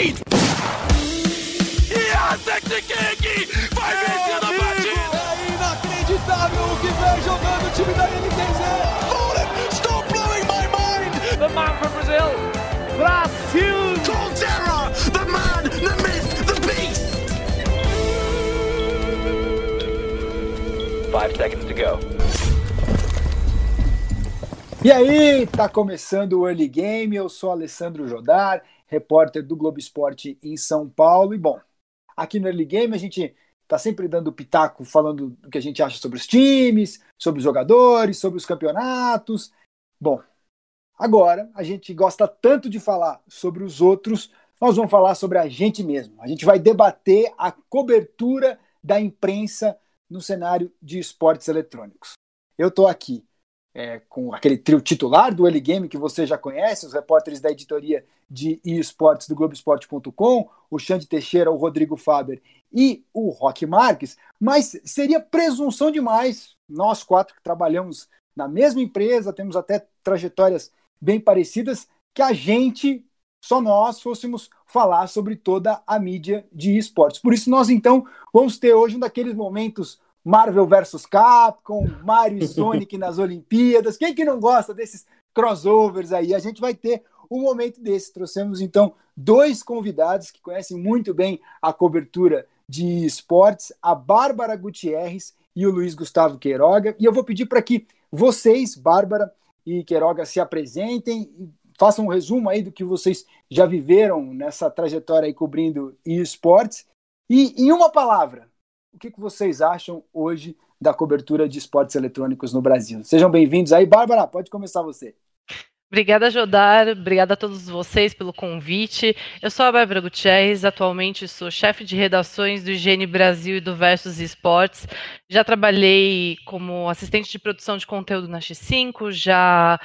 lead! Jacek Kiki vai vencendo a partida! É inacreditável o que vem jogando o time da NTZ! Stop blowing my mind! The man from Brazil, Brasil! Colterra, the man, the myth, the beast! Five seconds to go. E aí, tá começando o Early Game. Eu sou Alessandro Jodar, repórter do Globo Esporte em São Paulo. E bom, aqui no Early Game a gente tá sempre dando pitaco, falando do que a gente acha sobre os times, sobre os jogadores, sobre os campeonatos. Bom, agora a gente gosta tanto de falar sobre os outros, nós vamos falar sobre a gente mesmo. A gente vai debater a cobertura da imprensa no cenário de esportes eletrônicos. Eu tô aqui é, com aquele trio titular do Early Game que você já conhece, os repórteres da editoria de esportes do Globoesporte.com, o Xande Teixeira, o Rodrigo Faber e o Roque Marques, mas seria presunção demais nós quatro que trabalhamos na mesma empresa, temos até trajetórias bem parecidas, que a gente, só nós, fôssemos falar sobre toda a mídia de esportes. Por isso, nós então vamos ter hoje um daqueles momentos Marvel versus Capcom, Mario e Sonic nas Olimpíadas. Quem que não gosta desses crossovers aí? A gente vai ter um momento desse. Trouxemos então dois convidados que conhecem muito bem a cobertura de esportes, a Bárbara Gutierrez e o Luiz Gustavo Queiroga. E eu vou pedir para que vocês, Bárbara e Queiroga, se apresentem e façam um resumo aí do que vocês já viveram nessa trajetória aí cobrindo esportes. E em uma palavra, o que, que vocês acham hoje da cobertura de esportes eletrônicos no Brasil? Sejam bem-vindos aí. Bárbara, pode começar você. Obrigada, Jodar. Obrigada a todos vocês pelo convite. Eu sou a Bárbara Gutierrez, atualmente sou chefe de redações do Higiene Brasil e do Versus Esportes. Já trabalhei como assistente de produção de conteúdo na X5, já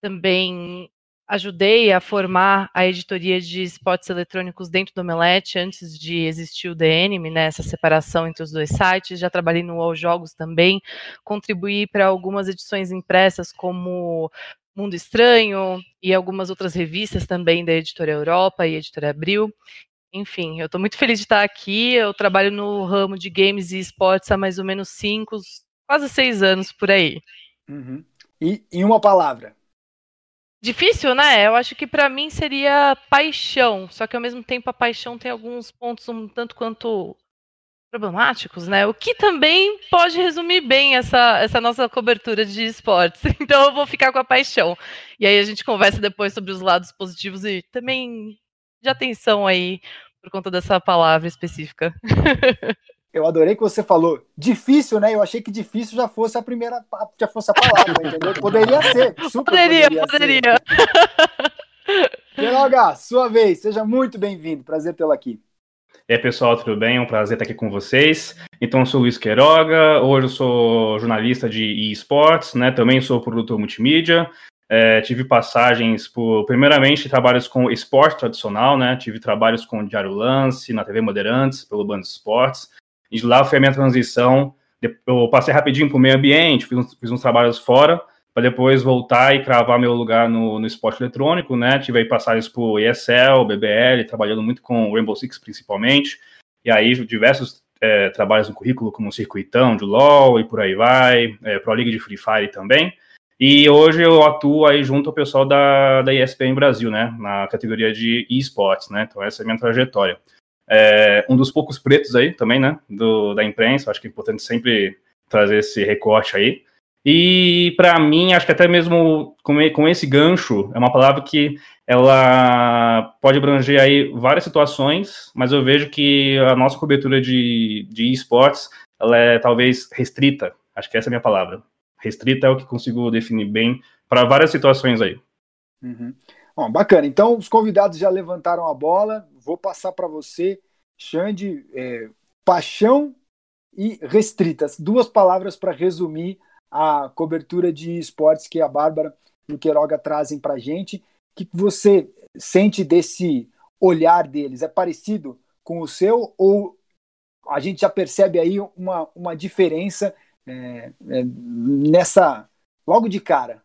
também ajudei a formar a editoria de esportes eletrônicos dentro do Omelete, antes de existir o DNM, né, essa separação entre os dois sites. Já trabalhei no All Jogos também, contribuí para algumas edições impressas, como Mundo Estranho, e algumas outras revistas também da Editora Europa e Editora Abril. Enfim, eu estou muito feliz de estar aqui. Eu trabalho no ramo de games e esportes há mais ou menos cinco, quase seis anos por aí. Uhum. E em uma palavra, Difícil, né? Eu acho que para mim seria paixão, só que ao mesmo tempo a paixão tem alguns pontos um tanto quanto problemáticos, né? O que também pode resumir bem essa, essa nossa cobertura de esportes. Então eu vou ficar com a paixão. E aí a gente conversa depois sobre os lados positivos e também de atenção aí por conta dessa palavra específica. Eu adorei que você falou difícil, né? Eu achei que difícil já fosse a primeira, já fosse a palavra, entendeu? Poderia ser, super poderia, poderia. poderia. Queiroga, sua vez, seja muito bem-vindo. Prazer tê-lo aqui. E aí, pessoal, tudo bem? É um prazer estar aqui com vocês. Então, eu sou o Luiz Queiroga, hoje eu sou jornalista de esportes, né? Também sou produtor multimídia. É, tive passagens por, primeiramente, trabalhos com esporte tradicional, né? Tive trabalhos com Diário Lance, na TV Moderantes, pelo Band Esportes. E lá foi a minha transição. Eu passei rapidinho para o meio ambiente, fiz uns, fiz uns trabalhos fora, para depois voltar e cravar meu lugar no, no esporte eletrônico, né? Tive aí passagens por ESL, BBL, trabalhando muito com Rainbow Six principalmente. E aí diversos é, trabalhos no currículo, como Circuitão de LoL e por aí vai, é, Pro League de Free Fire também. E hoje eu atuo aí junto ao pessoal da, da ESPN Brasil, né? Na categoria de esportes, né? Então essa é a minha trajetória é, um dos poucos pretos aí também, né, do, da imprensa, acho que é importante sempre trazer esse recorte aí. E para mim, acho que até mesmo com, esse gancho, é uma palavra que ela pode abranger aí várias situações, mas eu vejo que a nossa cobertura de, de esportes, ela é talvez restrita, acho que essa é a minha palavra. Restrita é o que consigo definir bem para várias situações aí. Uhum. Bom, bacana. Então, os convidados já levantaram a bola. Vou passar para você, Xande, é, paixão e restritas. Duas palavras para resumir a cobertura de esportes que a Bárbara e o Queiroga trazem para a gente. O que você sente desse olhar deles? É parecido com o seu ou a gente já percebe aí uma, uma diferença é, é, nessa logo de cara?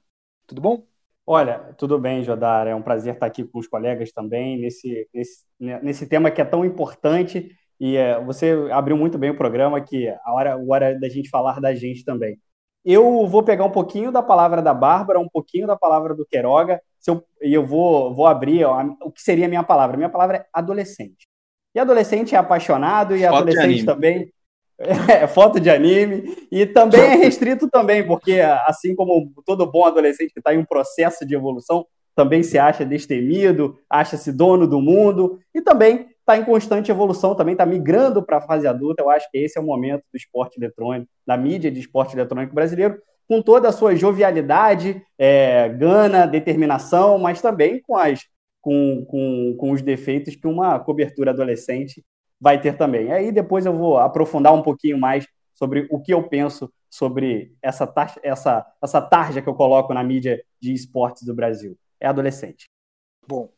Tudo bom? Olha, tudo bem, Jodar. É um prazer estar aqui com os colegas também nesse, nesse, nesse tema que é tão importante. E é, você abriu muito bem o programa, que a hora, a hora da gente falar da gente também. Eu vou pegar um pouquinho da palavra da Bárbara, um pouquinho da palavra do Queiroga, eu, e eu vou, vou abrir ó, o que seria a minha palavra. Minha palavra é adolescente. E adolescente é apaixonado, e Foto adolescente também é, foto de anime, e também é restrito também, porque assim como todo bom adolescente que está em um processo de evolução, também se acha destemido, acha-se dono do mundo, e também está em constante evolução, também está migrando para a fase adulta. Eu acho que esse é o momento do esporte eletrônico, da mídia de esporte eletrônico brasileiro, com toda a sua jovialidade, é, gana, determinação, mas também com, as, com, com, com os defeitos que uma cobertura adolescente vai ter também. Aí depois eu vou aprofundar um pouquinho mais sobre o que eu penso sobre essa, essa, essa tarja que eu coloco na mídia de esportes do Brasil. É adolescente. Bom,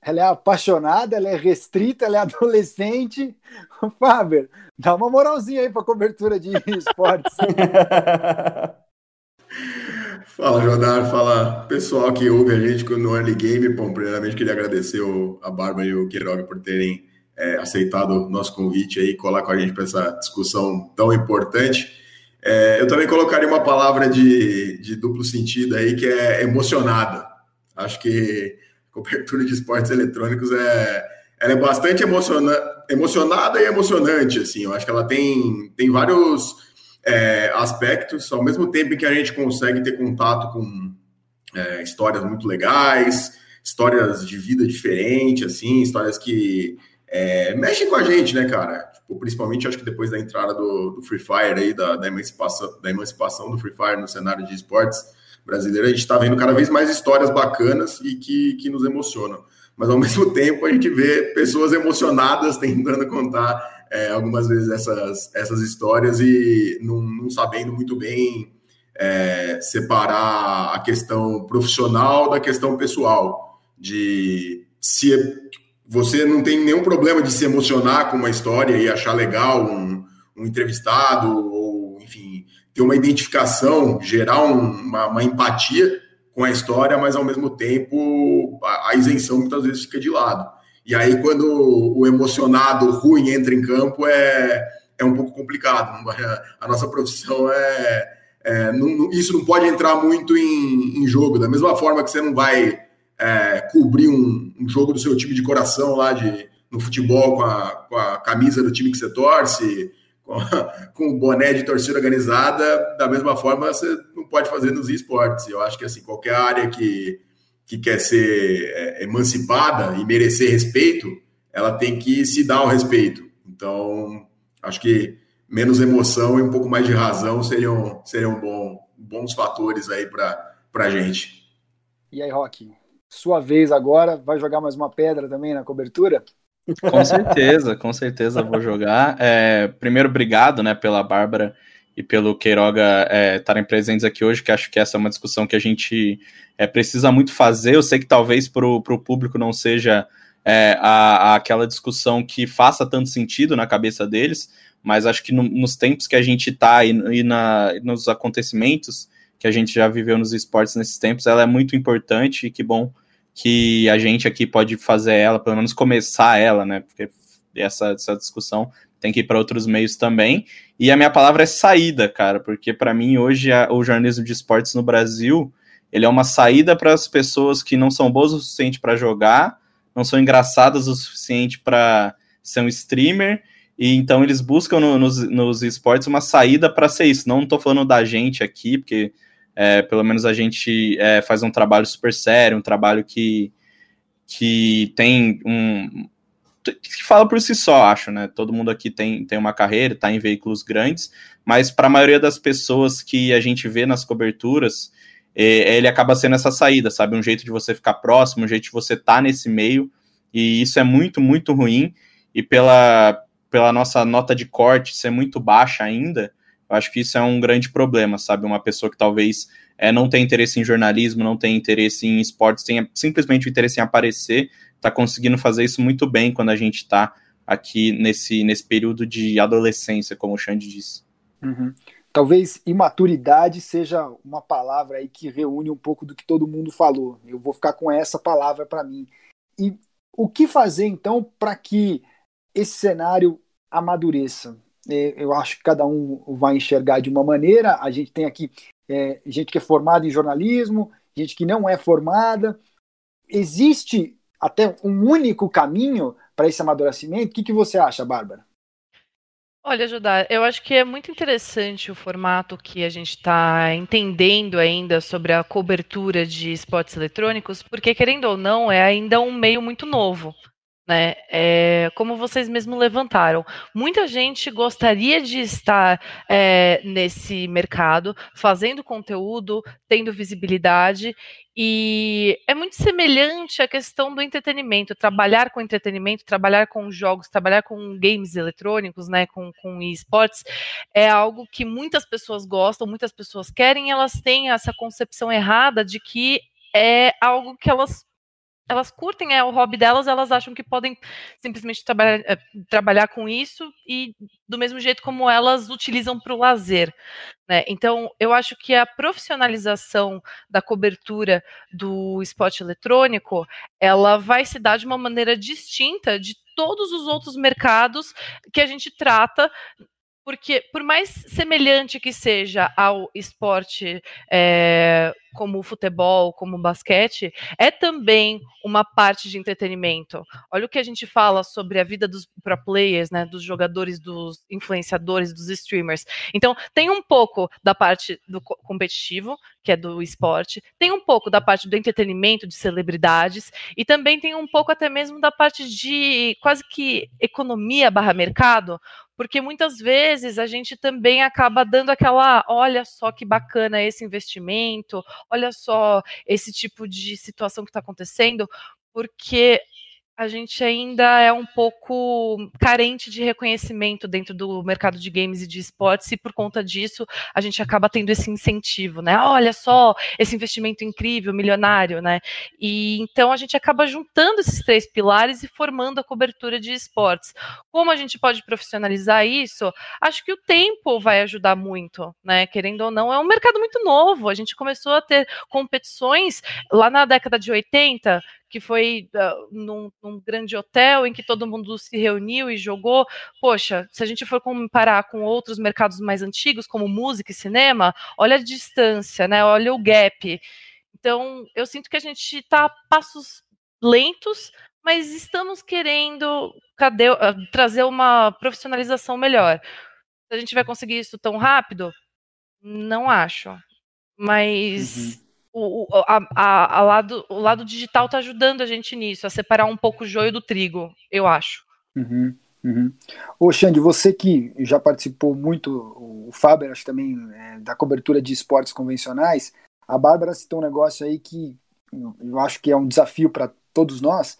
ela é apaixonada, ela é restrita, ela é adolescente. Faber, dá uma moralzinha aí para cobertura de esportes. fala, Jodar, fala pessoal que ouve a gente no Early Game. Bom, primeiramente queria agradecer a Bárbara e o Queiroga por terem é, aceitado o nosso convite aí, colar com a gente para essa discussão tão importante. É, eu também colocaria uma palavra de, de duplo sentido aí, que é emocionada. Acho que cobertura de esportes eletrônicos é, ela é bastante emociona, emocionada e emocionante, assim. Eu acho que ela tem, tem vários é, aspectos, ao mesmo tempo que a gente consegue ter contato com é, histórias muito legais, histórias de vida diferente, assim, histórias que é, mexem com a gente, né, cara? Tipo, principalmente acho que depois da entrada do, do Free Fire aí, da, da, emancipação, da emancipação do Free Fire no cenário de esportes brasileiro, a gente está vendo cada vez mais histórias bacanas e que, que nos emocionam. Mas ao mesmo tempo a gente vê pessoas emocionadas tentando contar é, algumas vezes essas, essas histórias e não, não sabendo muito bem é, separar a questão profissional da questão pessoal. De se você não tem nenhum problema de se emocionar com uma história e achar legal um, um entrevistado, ou, enfim, ter uma identificação, gerar um, uma, uma, empatia com a história, mas ao mesmo tempo a, a, isenção muitas vezes fica de lado. E aí, quando o emocionado ruim entra em campo, é, é um pouco complicado. A nossa profissão é. é não, isso não pode entrar muito em, em jogo, da mesma forma que você não vai é, cobrir um, um, jogo do seu time de coração lá de, no futebol com a, com a camisa do time que você torce, com, com, o boné de torcida organizada, da mesma forma você não pode fazer nos esportes. Eu acho que assim, qualquer área que, que quer ser é, emancipada e merecer respeito, ela tem que se dar o respeito. Então, acho que menos emoção e um pouco mais de razão seriam, seriam bom, bons fatores aí para a gente. E aí, Rock, sua vez agora, vai jogar mais uma pedra também na cobertura? Com certeza, com certeza vou jogar. É, primeiro, obrigado né, pela Bárbara e pelo Queiroga é, estarem presentes aqui hoje, que acho que essa é uma discussão que a gente é, precisa muito fazer. Eu sei que talvez para o público não seja é, a, a, aquela discussão que faça tanto sentido na cabeça deles, mas acho que no, nos tempos que a gente está e, e, na, nos acontecimentos que a gente já viveu nos esportes nesses tempos, ela é muito importante e que bom que a gente aqui pode fazer ela, pelo menos começar ela, né? Porque essa, essa discussão tem que ir para outros meios também. E a minha palavra é saída, cara, porque para mim hoje a, o jornalismo de esportes no Brasil ele é uma saída para as pessoas que não são boas o suficiente para jogar, não são engraçadas o suficiente para ser um streamer. E então eles buscam no, nos, nos esportes uma saída para ser isso. Não estou falando da gente aqui, porque é, pelo menos a gente é, faz um trabalho super sério, um trabalho que, que tem um. que fala por si só, acho, né? Todo mundo aqui tem, tem uma carreira, está em veículos grandes, mas para a maioria das pessoas que a gente vê nas coberturas, é, ele acaba sendo essa saída, sabe? Um jeito de você ficar próximo, um jeito de você estar tá nesse meio, e isso é muito, muito ruim, e pela, pela nossa nota de corte ser muito baixa ainda acho que isso é um grande problema, sabe? Uma pessoa que talvez é, não tem interesse em jornalismo, não tem interesse em esportes, tenha simplesmente o interesse em aparecer, está conseguindo fazer isso muito bem quando a gente está aqui nesse, nesse período de adolescência, como o Xande disse. Uhum. talvez imaturidade seja uma palavra aí que reúne um pouco do que todo mundo falou. Eu vou ficar com essa palavra para mim. E o que fazer então para que esse cenário amadureça? É, eu acho que cada um vai enxergar de uma maneira. A gente tem aqui é, gente que é formada em jornalismo, gente que não é formada. Existe até um único caminho para esse amadurecimento? O que, que você acha, Bárbara? Olha, Judá, eu acho que é muito interessante o formato que a gente está entendendo ainda sobre a cobertura de esportes eletrônicos, porque, querendo ou não, é ainda um meio muito novo né? É, como vocês mesmos levantaram, muita gente gostaria de estar é, nesse mercado, fazendo conteúdo, tendo visibilidade, e é muito semelhante à questão do entretenimento, trabalhar com entretenimento, trabalhar com jogos, trabalhar com games eletrônicos, né, com, com esportes, é algo que muitas pessoas gostam, muitas pessoas querem, e elas têm essa concepção errada de que é algo que elas elas curtem, é o hobby delas, elas acham que podem simplesmente trabalhar, é, trabalhar com isso e do mesmo jeito como elas utilizam para o lazer. Né? Então, eu acho que a profissionalização da cobertura do esporte eletrônico, ela vai se dar de uma maneira distinta de todos os outros mercados que a gente trata porque por mais semelhante que seja ao esporte é, como o futebol, como o basquete, é também uma parte de entretenimento. Olha o que a gente fala sobre a vida dos pro players, né, dos jogadores, dos influenciadores, dos streamers. Então, tem um pouco da parte do competitivo, que é do esporte, tem um pouco da parte do entretenimento, de celebridades, e também tem um pouco até mesmo da parte de quase que economia barra mercado, porque muitas vezes a gente também acaba dando aquela, olha só que bacana esse investimento, olha só esse tipo de situação que está acontecendo, porque a gente ainda é um pouco carente de reconhecimento dentro do mercado de games e de esportes, e por conta disso a gente acaba tendo esse incentivo, né? Olha só, esse investimento incrível, milionário, né? E então a gente acaba juntando esses três pilares e formando a cobertura de esportes. Como a gente pode profissionalizar isso? Acho que o tempo vai ajudar muito, né? Querendo ou não, é um mercado muito novo. A gente começou a ter competições lá na década de 80 que foi uh, num, num, grande hotel em que todo mundo se reuniu e jogou. Poxa, se a gente for comparar com outros mercados mais antigos, como música e cinema, olha a distância, né? Olha o gap. Então, eu sinto que a gente está a passos lentos, mas estamos querendo cadê, uh, trazer uma profissionalização melhor. Se a gente vai conseguir isso tão rápido, não acho. Mas uhum o, a, a, a lado, o lado digital está ajudando a gente nisso, a separar um pouco o joio do trigo, eu acho. Uhum, uhum. Ô, Xande, você que já participou muito, o Faber, acho também, é, da cobertura de esportes convencionais, a Bárbara citou um negócio aí que eu acho que é um desafio para todos nós,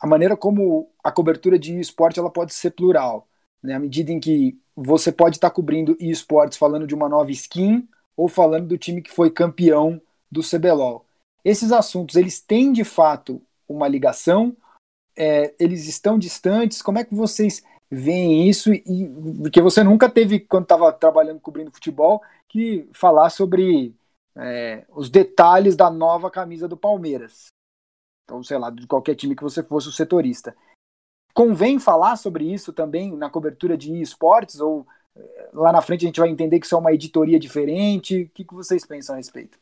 a maneira como a cobertura de esporte ela pode ser plural, né? à medida em que você pode estar tá cobrindo esportes falando de uma nova skin ou falando do time que foi campeão do CBLOL. Esses assuntos, eles têm de fato uma ligação? É, eles estão distantes? Como é que vocês veem isso? E, porque você nunca teve, quando estava trabalhando cobrindo futebol, que falar sobre é, os detalhes da nova camisa do Palmeiras. Então, sei lá, de qualquer time que você fosse o setorista. Convém falar sobre isso também na cobertura de esportes? Ou é, lá na frente a gente vai entender que isso é uma editoria diferente? O que, que vocês pensam a respeito?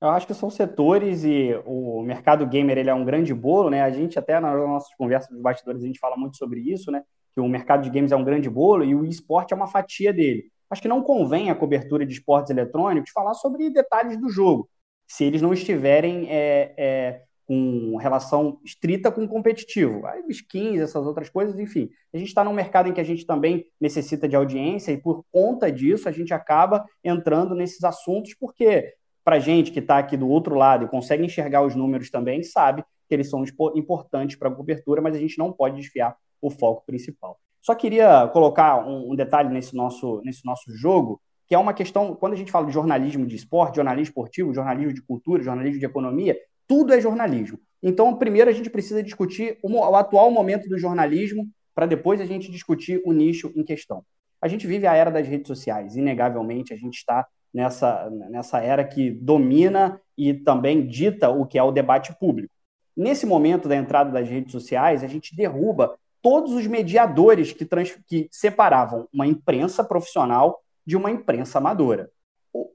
Eu acho que são setores e o mercado gamer ele é um grande bolo, né? A gente até nas nossas conversas dos bastidores a gente fala muito sobre isso, né? Que o mercado de games é um grande bolo e o esporte é uma fatia dele. Acho que não convém a cobertura de esportes eletrônicos falar sobre detalhes do jogo, se eles não estiverem é, é, com relação estrita com o competitivo. Aí, skins, essas outras coisas, enfim. A gente está num mercado em que a gente também necessita de audiência e por conta disso a gente acaba entrando nesses assuntos, porque para gente que está aqui do outro lado e consegue enxergar os números também, sabe que eles são importantes para a cobertura, mas a gente não pode desfiar o foco principal. Só queria colocar um, um, detalhe nesse nosso, nesse nosso jogo, que é uma questão, quando a gente fala de jornalismo de esporte, jornalismo esportivo, jornalismo de cultura, jornalismo de economia, tudo é jornalismo. Então, primeiro a gente precisa discutir o, o atual momento do jornalismo, para depois a gente discutir o nicho em questão. A gente vive a era das redes sociais, inegavelmente a gente está nessa, nessa era que domina e também dita o que é o debate público. Nesse momento da entrada das redes sociais, a gente derruba todos os mediadores que, trans, que separavam uma imprensa profissional de uma imprensa amadora.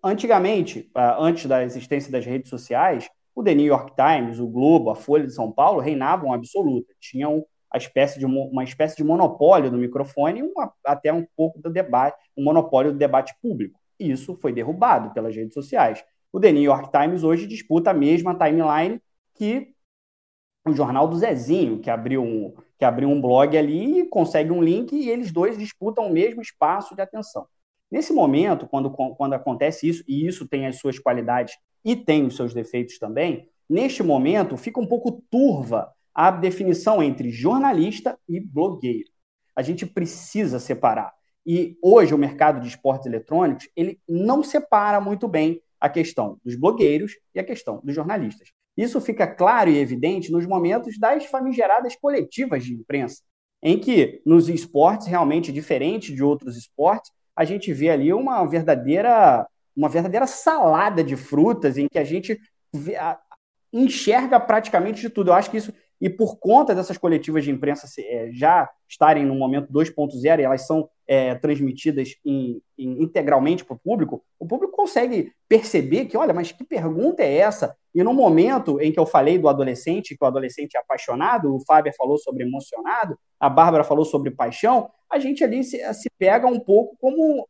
Antigamente, ah, antes da existência das redes sociais, o The New York Times, o Globo, a Folha de São Paulo reinavam absoluta, tinham a espécie de, uma espécie de monopólio do microfone uma, até um pouco do debate, um monopólio do debate público. E isso foi derrubado pelas redes sociais. O The New York Times hoje disputa a mesma timeline que o jornal do Zezinho, que abriu um, que abriu um blog ali, consegue um link e eles dois disputam o mesmo espaço de atenção. Nesse momento, quando, quando acontece isso, e isso tem as suas qualidades e tem os seus defeitos também, neste momento fica um pouco turva a definição entre jornalista e blogueiro. A gente precisa separar. E hoje o mercado de esportes eletrônicos ele não separa muito bem a questão dos blogueiros e a questão dos jornalistas. Isso fica claro e evidente nos momentos das famigeradas coletivas de imprensa, em que nos esportes realmente diferente de outros esportes, a gente vê ali uma verdadeira uma verdadeira salada de frutas em que a gente vê, a, enxerga praticamente de tudo. Eu acho que isso e por conta dessas coletivas de imprensa é, já estarem no momento 2.0 e elas são é, transmitidas em, em, integralmente para o público, o público consegue perceber que, olha, mas que pergunta é essa? E no momento em que eu falei do adolescente, que o adolescente é apaixonado, o Fábio falou sobre emocionado, a Bárbara falou sobre paixão, a gente ali se, se pega um pouco como.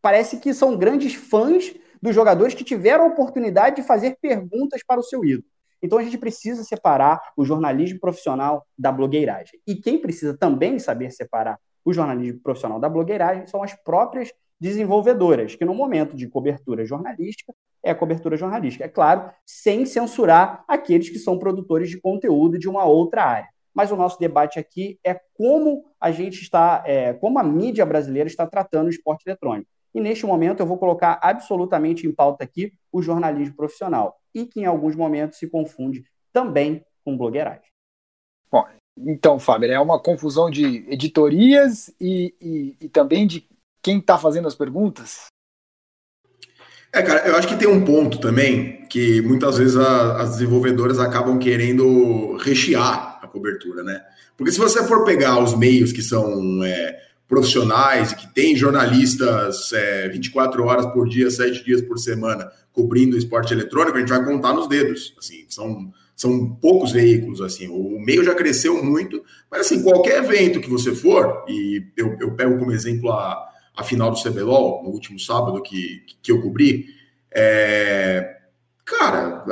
Parece que são grandes fãs dos jogadores que tiveram a oportunidade de fazer perguntas para o seu ídolo. Então a gente precisa separar o jornalismo profissional da blogueiragem. E quem precisa também saber separar o jornalismo profissional da blogueiragem são as próprias desenvolvedoras, que no momento de cobertura jornalística é cobertura jornalística. É claro, sem censurar aqueles que são produtores de conteúdo de uma outra área. Mas o nosso debate aqui é como a gente está, é, como a mídia brasileira está tratando o esporte eletrônico. E neste momento eu vou colocar absolutamente em pauta aqui o jornalismo profissional e que em alguns momentos se confunde também com blogueiragem. Bom, então, Fábio, é uma confusão de editorias e, e, e também de quem está fazendo as perguntas? É, cara, eu acho que tem um ponto também que muitas vezes a, as desenvolvedoras acabam querendo rechear a cobertura, né? Porque se você for pegar os meios que são é, profissionais e que tem jornalistas é, 24 horas por dia, 7 dias por semana cobrindo esporte eletrônico, a gente vai contar nos dedos. Assim, são, são poucos veículos. assim O meio já cresceu muito, mas assim, qualquer evento que você for, e eu, eu pego como exemplo a, a final do CBLOL, no último sábado que, que eu cobri, é, cara,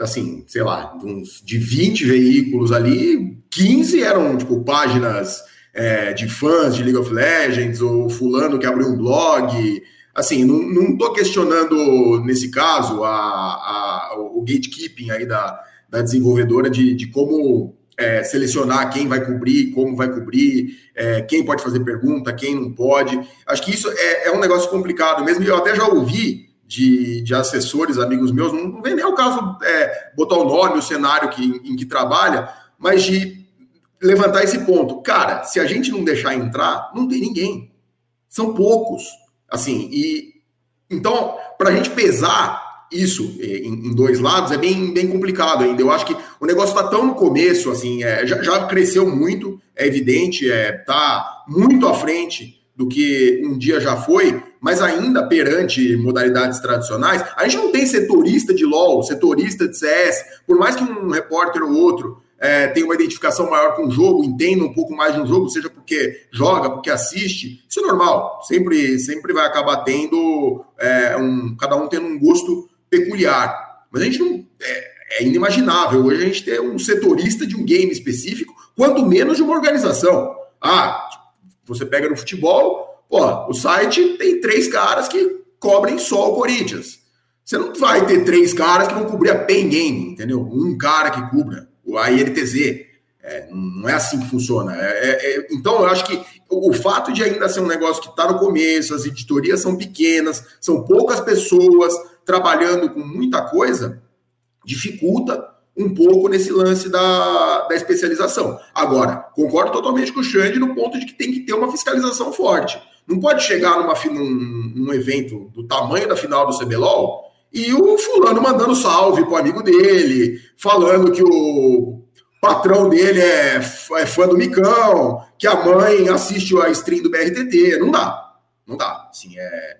assim, sei lá, uns de 20 veículos ali, 15 eram tipo páginas é, de fãs de League of Legends, ou fulano que abriu um blog. Assim, não, não questionando, nesse caso, a, a, o gatekeeping aí da, da desenvolvedora de, de como é, selecionar quem vai cobrir, como vai cobrir, é, quem pode fazer pergunta, quem não pode. Acho que isso é, é um negócio complicado mesmo. Eu até já ouvi de, de assessores, amigos meus, não, não vem nem o caso é, botar o nome, o cenário que, em que trabalha, mas de levantar esse ponto. Cara, se a gente não deixar entrar, não tem ninguém. São poucos. Assim, e então, para a gente pesar isso eh, em, dois lados é bem, bem complicado ainda. Eu acho que o negócio está tão no começo, assim, é, já, já, cresceu muito, é evidente, é, tá muito à frente do que um dia já foi, mas ainda perante modalidades tradicionais, a gente não tem setorista de LOL, setorista de CS, por mais que um repórter ou outro é, tem uma identificação maior com o jogo, entenda um pouco mais de um jogo, seja porque joga, porque assiste, isso é normal. Sempre, sempre vai acabar tendo é, um, cada um tendo um gosto peculiar. Mas a gente não é, é, inimaginável hoje a gente ter um setorista de um game específico, quanto menos de uma organização. Ah, você pega no futebol, ó, o site tem três caras que cobrem só o Corinthians. Você não vai ter três caras que vão cobrir a Pen Game, entendeu? Um cara que cubra a INTZ. É, não é assim que funciona. É, é, é, então, eu acho que o, fato de ainda ser um negócio que está no começo, as editorias são pequenas, são poucas pessoas trabalhando com muita coisa, dificulta um pouco nesse lance da, da especialização. Agora, concordo totalmente com o Xande no ponto de que tem que ter uma fiscalização forte. Não pode chegar numa, num, num evento do tamanho da final do CBLOL e o fulano mandando salve pro amigo dele, falando que o patrão dele é, é fã do Micão, que a mãe assiste a stream do BRTT. Não dá. Não dá. Assim, é,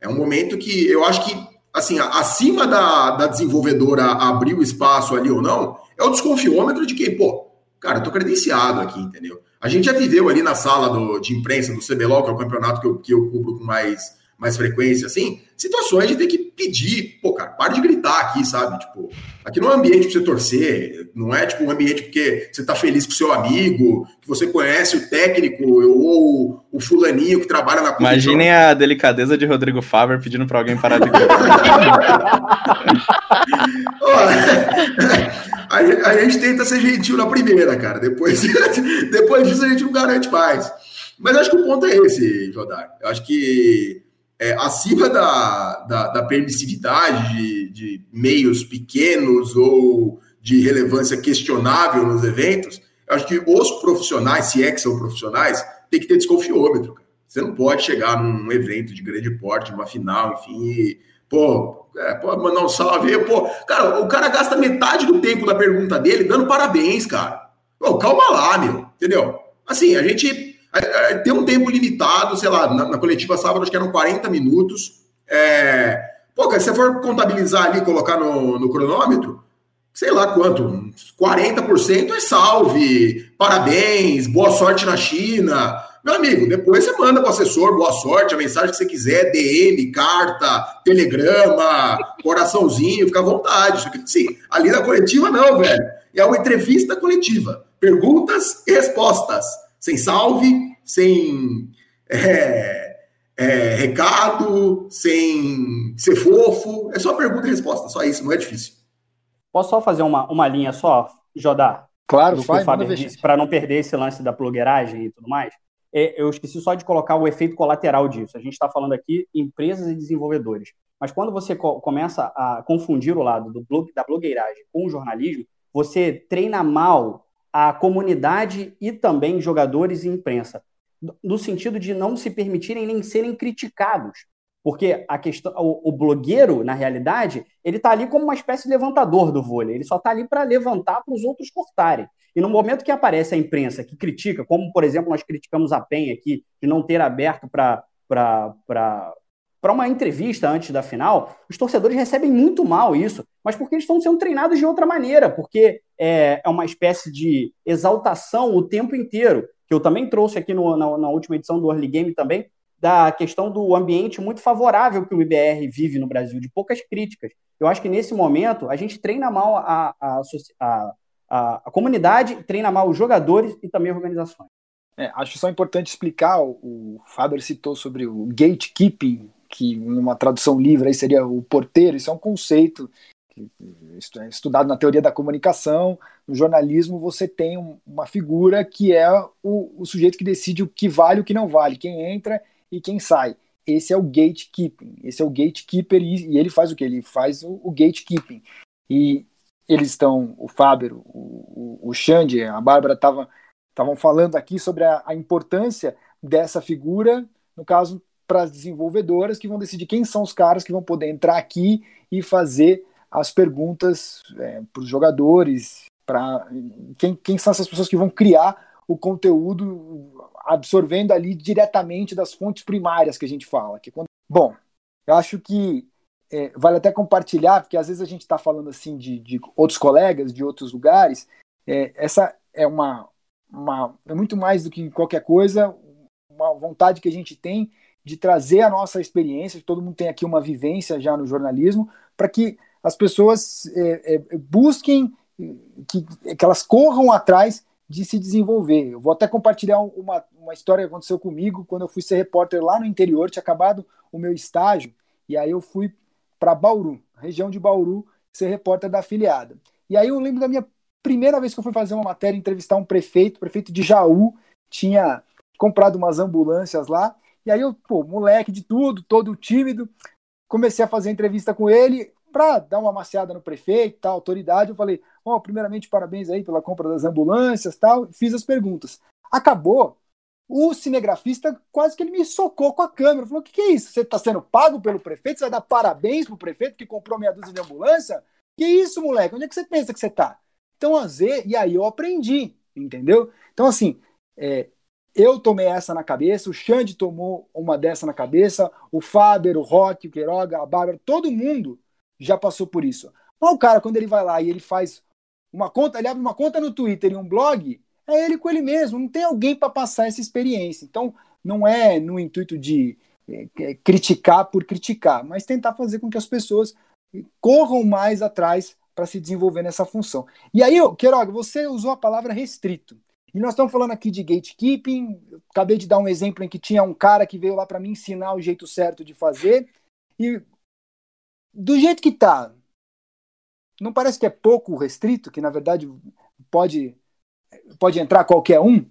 é um momento que eu acho que, assim, acima da, da desenvolvedora abrir o espaço ali ou não, é o desconfiômetro de quem, pô, cara, eu tô credenciado aqui, entendeu? A gente já viveu ali na sala do, de imprensa do CBLOL, que é o campeonato que eu, que eu cubro com mais mais frequência, assim, situações de ter que pedir, pô, cara, para de gritar aqui, sabe? Tipo, aqui não é um ambiente para você torcer, não é tipo um ambiente porque você tá feliz com o seu amigo, que você conhece o técnico ou o fulaninho que trabalha na Imaginem a delicadeza de Rodrigo Faber pedindo para alguém parar de gritar. a, a gente tenta ser gentil na primeira, cara. Depois, depois disso a gente não garante mais. Mas acho que o ponto é esse, Jodar. Eu acho que é, acima da, da, da permissividade de, de, meios pequenos ou de relevância questionável nos eventos, acho que os profissionais, se é que são profissionais, tem que ter desconfiômetro. Você não pode chegar num evento de grande porte, numa final, enfim, e, pô, é, mandar um salve. Pô, cara, o cara gasta metade do tempo da pergunta dele dando parabéns, cara. Pô, calma lá, meu, entendeu? Assim, a gente tem um tempo limitado, sei lá, na, na, coletiva sábado acho que eram 40 minutos. É, pô, cara, se você for contabilizar ali, colocar no, no cronômetro, sei lá quanto, 40% é salve, parabéns, boa sorte na China. Meu amigo, depois você manda para o assessor, boa sorte, a mensagem que você quiser, DM, carta, telegrama, coraçãozinho, fica à vontade. Sim, ali na coletiva não, velho. É uma entrevista coletiva. Perguntas e respostas sem salve, sem é, é, recado, sem ser fofo. É só pergunta e resposta, só isso, não é difícil. Posso só fazer uma, uma linha só, Jodá? Claro, do faz, disse, para não perder esse lance da blogueiragem e tudo mais. É, eu esqueci só de colocar o efeito colateral disso. A gente está falando aqui empresas e desenvolvedores. Mas quando você co começa a confundir o lado do blog, da blogueiragem com o jornalismo, você treina mal a comunidade e também jogadores e imprensa, no sentido de não se permitirem nem serem criticados. Porque a questão, o, o blogueiro, na realidade, ele está ali como uma espécie de levantador do vôlei. Ele só está ali para levantar para os outros cortarem. E no momento que aparece a imprensa que critica, como por exemplo nós criticamos a PEN aqui, de não ter aberto para para uma entrevista antes da final, os torcedores recebem muito mal isso, mas porque eles estão sendo treinados de outra maneira, porque é, é uma espécie de exaltação o tempo inteiro, que eu também trouxe aqui no, na, na, última edição do Early Game também, da questão do ambiente muito favorável que o IBR vive no Brasil, de poucas críticas. Eu acho que nesse momento a gente treina mal a, a, a, a, a comunidade, treina mal os jogadores e também organizações. É, acho só importante explicar, o, o Faber citou sobre o gatekeeping que numa tradução livre aí seria o porteiro, isso é um conceito é estudado na teoria da comunicação. No jornalismo, você tem uma figura que é o, o, sujeito que decide o que vale e o que não vale, quem entra e quem sai. Esse é o gatekeeping, esse é o gatekeeper e, ele faz o que? Ele faz o, o, gatekeeping. E eles estão, o Faber, o, o, o Xande, a Bárbara estavam falando aqui sobre a, a importância dessa figura, no caso, para as desenvolvedoras que vão decidir quem são os caras que vão poder entrar aqui e fazer as perguntas é, para os jogadores, para quem, quem são essas pessoas que vão criar o conteúdo absorvendo ali diretamente das fontes primárias que a gente fala. Que quando... Bom, eu acho que é, vale até compartilhar, porque às vezes a gente está falando assim de, de, outros colegas, de outros lugares. É, essa é uma, uma é muito mais do que qualquer coisa, uma vontade que a gente tem de trazer a nossa experiência, que todo mundo tem aqui uma vivência já no jornalismo, para que as pessoas é, é, busquem, que, que elas corram atrás de se desenvolver. Eu vou até compartilhar uma, uma história que aconteceu comigo quando eu fui ser repórter lá no interior, tinha acabado o meu estágio, e aí eu fui para Bauru, região de Bauru, ser repórter da afiliada. E aí eu lembro da minha primeira vez que eu fui fazer uma matéria, entrevistar um prefeito, prefeito de Jaú, tinha comprado umas ambulâncias lá, e aí eu, pô, moleque de tudo, todo tímido, comecei a fazer entrevista com ele para dar uma maciada no prefeito, tal, autoridade. Eu falei, ó, primeiramente parabéns aí pela compra das ambulâncias, tal, fiz as perguntas. Acabou o cinegrafista quase que ele me socou com a câmera. Falou: o que, que é isso? Você está sendo pago pelo prefeito? Você vai dar parabéns pro prefeito que comprou meia dúzia de ambulância? Que isso, moleque? Onde é que você pensa que você está? Então, às vezes, e aí eu aprendi, entendeu? Então, assim, é, eu tomei essa na cabeça, o Xande tomou uma dessa na cabeça, o Faber, o Rock, o Queiroga, a Bárbara, todo mundo já passou por isso. Mas o cara, quando ele vai lá e ele faz uma conta, ele abre uma conta no Twitter e um blog, é ele com ele mesmo, não tem alguém para passar essa experiência. Então, não é no intuito de é, criticar por criticar, mas tentar fazer com que as pessoas corram mais atrás para se desenvolver nessa função. E aí, Queiroga, você usou a palavra restrito. E nós estamos falando aqui de gatekeeping. Acabei de dar um exemplo em que tinha um cara que veio lá para me ensinar o jeito certo de fazer. E do jeito que está, não parece que é pouco restrito, que na verdade pode, pode entrar qualquer um?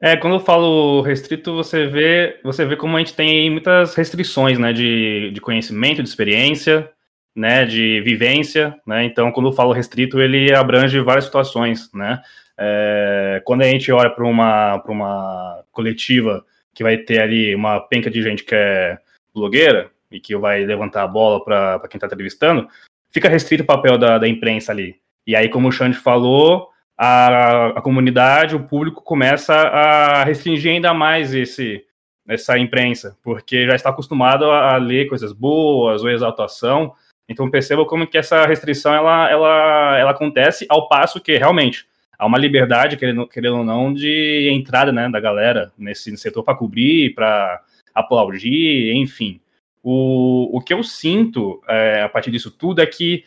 É, quando eu falo restrito, você vê, você vê como a gente tem muitas restrições, né, de, de conhecimento, de experiência, né, de vivência, né, então quando eu falo restrito, ele abrange várias situações, né, é, quando a gente olha para uma, uma coletiva que vai ter ali uma penca de gente que é blogueira e que vai levantar a bola para quem está entrevistando, fica restrito o papel da, da imprensa ali. E aí, como o Xande falou, a, a comunidade, o público começa a restringir ainda mais esse, essa imprensa, porque já está acostumado a, a ler coisas boas ou exaltação. Então perceba como que essa restrição ela, ela, ela acontece ao passo que realmente há uma liberdade, querendo, querendo ou não, de entrada né, da galera nesse setor para cobrir, para aplaudir, enfim. O, o que eu sinto é, a partir disso tudo é que,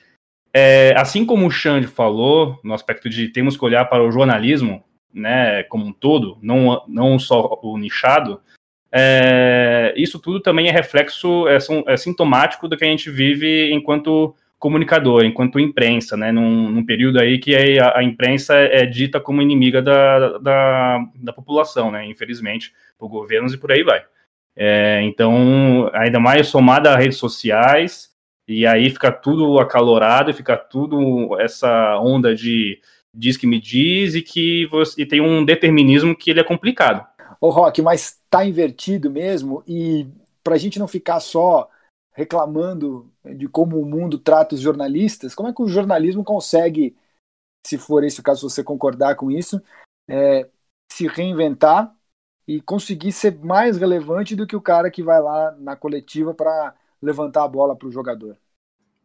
é, assim como o Xande falou, no aspecto de temos que olhar para o jornalismo né, como um todo, não, não só o nichado, é, isso tudo também é reflexo, é, é sintomático do que a gente vive enquanto comunicador, enquanto imprensa, né, num, num período aí que a, a, imprensa é dita como inimiga da, da, da população, né, infelizmente, por governos e por aí vai. É, então, ainda mais somada a redes sociais, e aí fica tudo acalorado, fica tudo essa onda de diz que me diz e que você e tem um determinismo que ele é complicado. Ô Rock, mas tá invertido mesmo e para a gente não ficar só reclamando de como o mundo trata os jornalistas, como é que o jornalismo consegue, se for esse o caso, você concordar com isso, é, se reinventar e conseguir ser mais relevante do que o cara que vai lá na coletiva para levantar a bola para o jogador?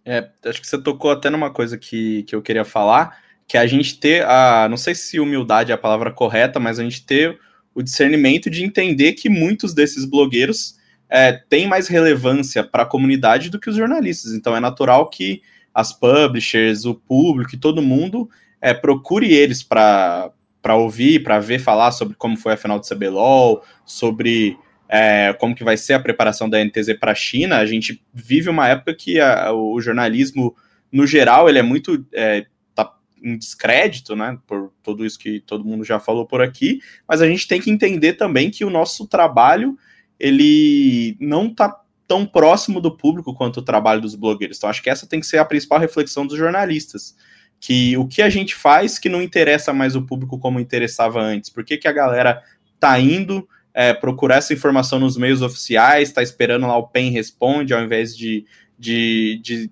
É, acho que você tocou até numa coisa que, que eu queria falar, que é a gente ter a, não sei se humildade é a palavra correta, mas a gente ter o discernimento de entender que muitos desses blogueiros é, tem mais relevância para a comunidade do que os jornalistas. Então é natural que as publishers, o público e todo mundo é, procure eles para ouvir, para ver falar sobre como foi a final do CBLOL, sobre é, como que vai ser a preparação da NTZ para a China. A gente vive uma época que a, o jornalismo, no geral, ele é muito é, em descrédito, né, por tudo isso que todo mundo já falou por aqui, mas a gente tem que entender também que o nosso trabalho ele não está tão próximo do público quanto o trabalho dos blogueiros. Então, acho que essa tem que ser a principal reflexão dos jornalistas. Que o que a gente faz que não interessa mais o público como interessava antes? Por que, que a galera tá indo é, procurar essa informação nos meios oficiais, está esperando lá o PEN responde, ao invés de, de, de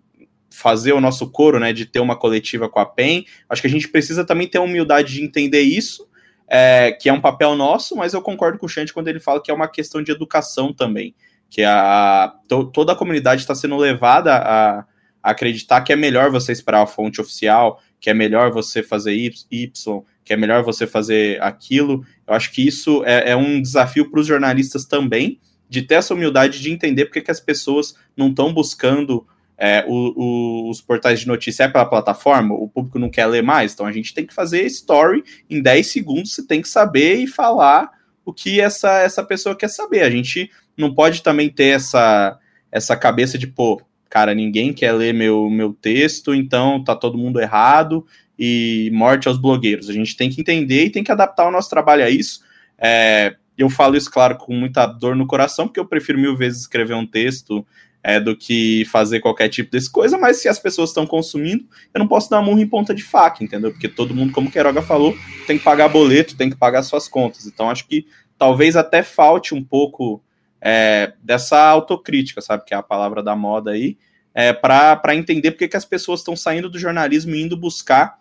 fazer o nosso coro, né, de ter uma coletiva com a PEN. Acho que a gente precisa também ter a humildade de entender isso é, que é um papel nosso, mas eu concordo com o Chante quando ele fala que é uma questão de educação também, que a, to, toda a comunidade está sendo levada a, a, acreditar que é melhor você esperar a fonte oficial, que é melhor você fazer Y, que é melhor você fazer aquilo. Eu acho que isso é, é um desafio para os jornalistas também, de ter essa humildade de entender porque que as pessoas não estão buscando é, o, o, os portais de notícia é pela plataforma, o público não quer ler mais, então a gente tem que fazer story em 10 segundos, você tem que saber e falar o que essa, essa pessoa quer saber. A gente não pode também ter essa, essa cabeça de, pô, cara, ninguém quer ler meu, meu texto, então tá todo mundo errado e morte aos blogueiros. A gente tem que entender e tem que adaptar o nosso trabalho a isso. É, eu falo isso, claro, com muita dor no coração, porque eu prefiro mil vezes escrever um texto é, do que fazer qualquer tipo desse coisa, mas se as pessoas estão consumindo, eu não posso dar murro em ponta de faca, entendeu? Porque todo mundo, como o Queiroga falou, tem que pagar boleto, tem que pagar suas contas. Então acho que talvez até falte um pouco é, dessa autocrítica, sabe? Que é a palavra da moda aí, é, para entender porque que as pessoas estão saindo do jornalismo e indo buscar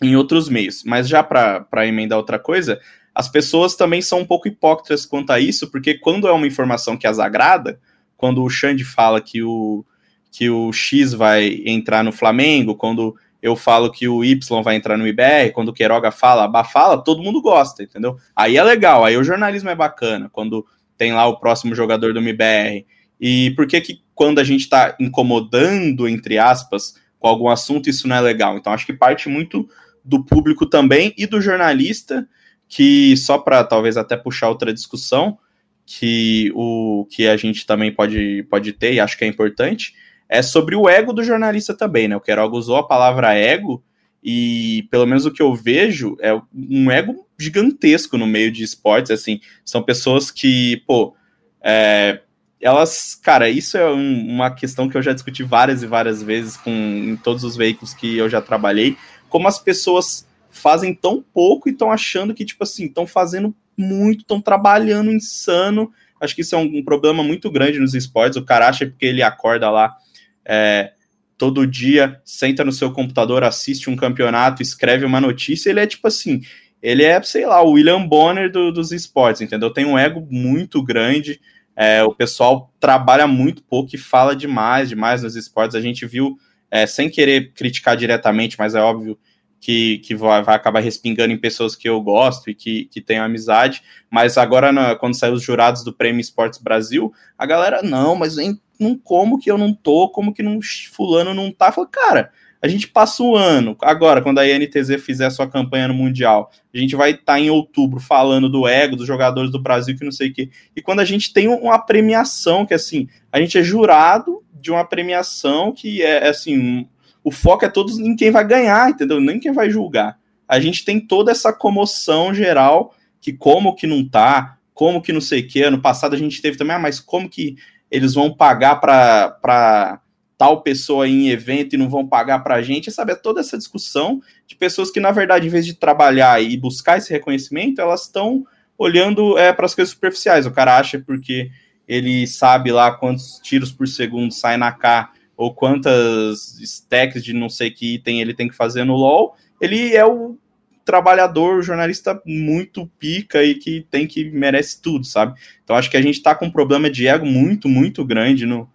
em outros meios. Mas já para emendar outra coisa, as pessoas também são um pouco hipócritas quanto a isso, porque quando é uma informação que as agrada, quando o Xande fala que o, que o X vai entrar no Flamengo, quando eu falo que o Y vai entrar no IBR, quando o Queiroga fala, a fala, todo mundo gosta, entendeu? Aí é legal, aí o jornalismo é bacana, quando tem lá o próximo jogador do MBR. E por que que quando a gente está incomodando, entre aspas, com algum assunto, isso não é legal? Então acho que parte muito do público também e do jornalista, que só para talvez até puxar outra discussão, que o que a gente também pode, pode ter, e acho que é importante, é sobre o ego do jornalista também, né? O Queiroga usou a palavra ego, e pelo menos o que eu vejo é um ego gigantesco no meio de esportes, assim, são pessoas que, pô, é, elas, cara, isso é um, uma questão que eu já discuti várias e várias vezes com em todos os veículos que eu já trabalhei, como as pessoas fazem tão pouco e estão achando que, tipo assim, estão fazendo muito, estão trabalhando insano. Acho que isso é um, um, problema muito grande nos esportes. O cara acha porque ele acorda lá é, todo dia, senta no seu computador, assiste um campeonato, escreve uma notícia, ele é tipo assim, ele é, sei lá, o William Bonner do, dos esportes, entendeu? Tem um ego muito grande. É, o pessoal trabalha muito pouco e fala demais, demais nos esportes. A gente viu, é, sem querer criticar diretamente, mas é óbvio que, que vai, acabar respingando em pessoas que eu gosto e que, que tenho amizade. Mas agora, na, quando saiu os jurados do Prêmio Esportes Brasil, a galera, não, mas em, não, como que eu não tô, como que não, fulano não tá? Falei, cara, a gente passa o ano, agora, quando a INTZ fizer a sua campanha no Mundial, a gente vai estar tá em outubro falando do ego dos jogadores do Brasil, que não sei o quê. E quando a gente tem uma premiação, que assim, a gente é jurado de uma premiação que é assim, o foco é todos em quem vai ganhar, entendeu? Nem quem vai julgar. A gente tem toda essa comoção geral que como que não tá, como que não sei o que. Ano passado a gente teve também, ah, mas como que eles vão pagar para tal pessoa em evento e não vão pagar para a gente, sabe? É toda essa discussão de pessoas que, na verdade, em vez de trabalhar e buscar esse reconhecimento, elas estão olhando é, para as coisas superficiais. O cara acha porque ele sabe lá quantos tiros por segundo sai na K ou quantas stacks de não sei que item ele tem que fazer no LoL, ele é o trabalhador, o jornalista muito pica e que tem que merece tudo, sabe? Então acho que a gente tá com um problema de ego muito, muito grande no,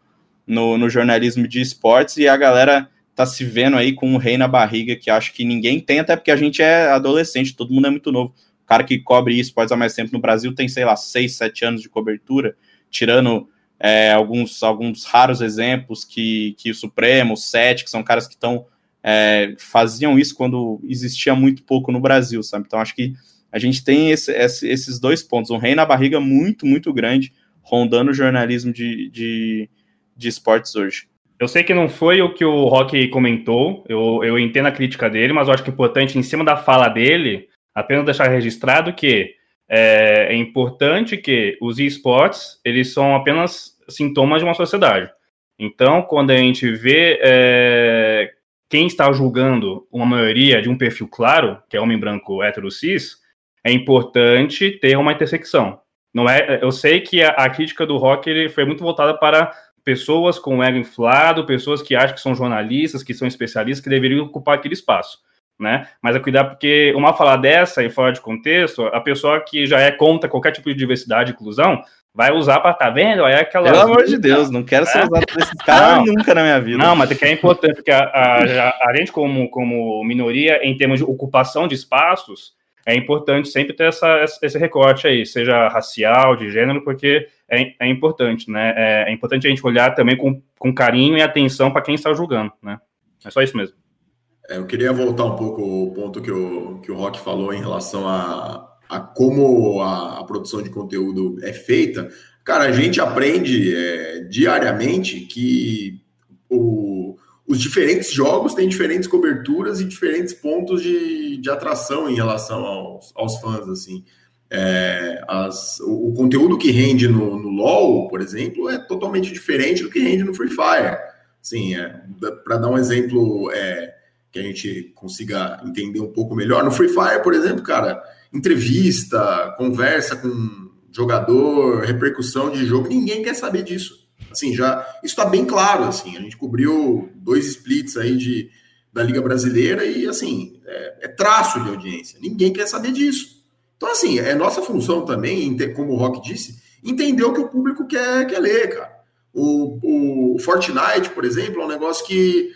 no, no jornalismo de esportes e a galera tá se vendo aí com um rei na barriga que acho que ninguém tem, até porque a gente é adolescente, todo mundo é muito novo. O cara que cobre esportes há mais tempo no Brasil tem, sei lá, 6, 7 anos de cobertura, tirando é, alguns, alguns raros exemplos que, que o Supremo, o Sete, que são caras que estão é, faziam isso quando existia muito pouco no Brasil, sabe? Então acho que a gente tem esse, esse, esses dois pontos, um rei na barriga muito, muito grande, rondando o jornalismo de, de, de esportes hoje. Eu sei que não foi o que o Rock comentou, eu, eu entendo a crítica dele, mas eu acho que é importante, em cima da fala dele, apenas deixar registrado que é, é importante que os esportes eles são apenas sintomas de uma sociedade. Então, quando a gente vê é, quem está julgando uma maioria de um perfil claro, que é homem branco hétero cis, é importante ter uma intersecção. Não é, eu sei que a, a crítica do rock ele foi muito voltada para pessoas com ego inflado, pessoas que acham que são jornalistas, que são especialistas, que deveriam ocupar aquele espaço né? Mas é cuidar porque uma fala dessa e fora de contexto, a pessoa que já é contra qualquer tipo de diversidade e inclusão vai usar para tá vendo? É aquela. Pelo amor de Deus, não quero ser usado por esses caras nunca na minha vida. Não, mas é que é importante, porque a, a, a, gente, como, como minoria, em termos de ocupação de espaços, é importante sempre ter essa, esse recorte aí, seja racial, de gênero, porque é, é importante, né? É, é importante a gente olhar também com, com carinho e atenção para quem está julgando, né? É só isso mesmo. É, eu queria voltar um pouco ao ponto que o, que o Rock falou em relação a, a como a, a produção de conteúdo é feita. Cara, a gente aprende é, diariamente que o, os diferentes jogos têm diferentes coberturas e diferentes pontos de, de atração em relação aos, aos fãs, assim. É, as, o, o, conteúdo que rende no, no, LoL, por exemplo, é totalmente diferente do que rende no Free Fire. Sim, é, para dar um exemplo é, que a gente consiga entender um pouco melhor, no Free Fire, por exemplo, cara, entrevista, conversa com jogador, repercussão de jogo, ninguém quer saber disso. Assim, já isso está bem claro. Assim, a gente cobriu dois splits aí de, da Liga Brasileira e assim é, é traço de audiência. Ninguém quer saber disso. Então, assim, é nossa função também, como o Rock disse, entender o que o público quer, quer ler, cara. O, o Fortnite, por exemplo, é um negócio que,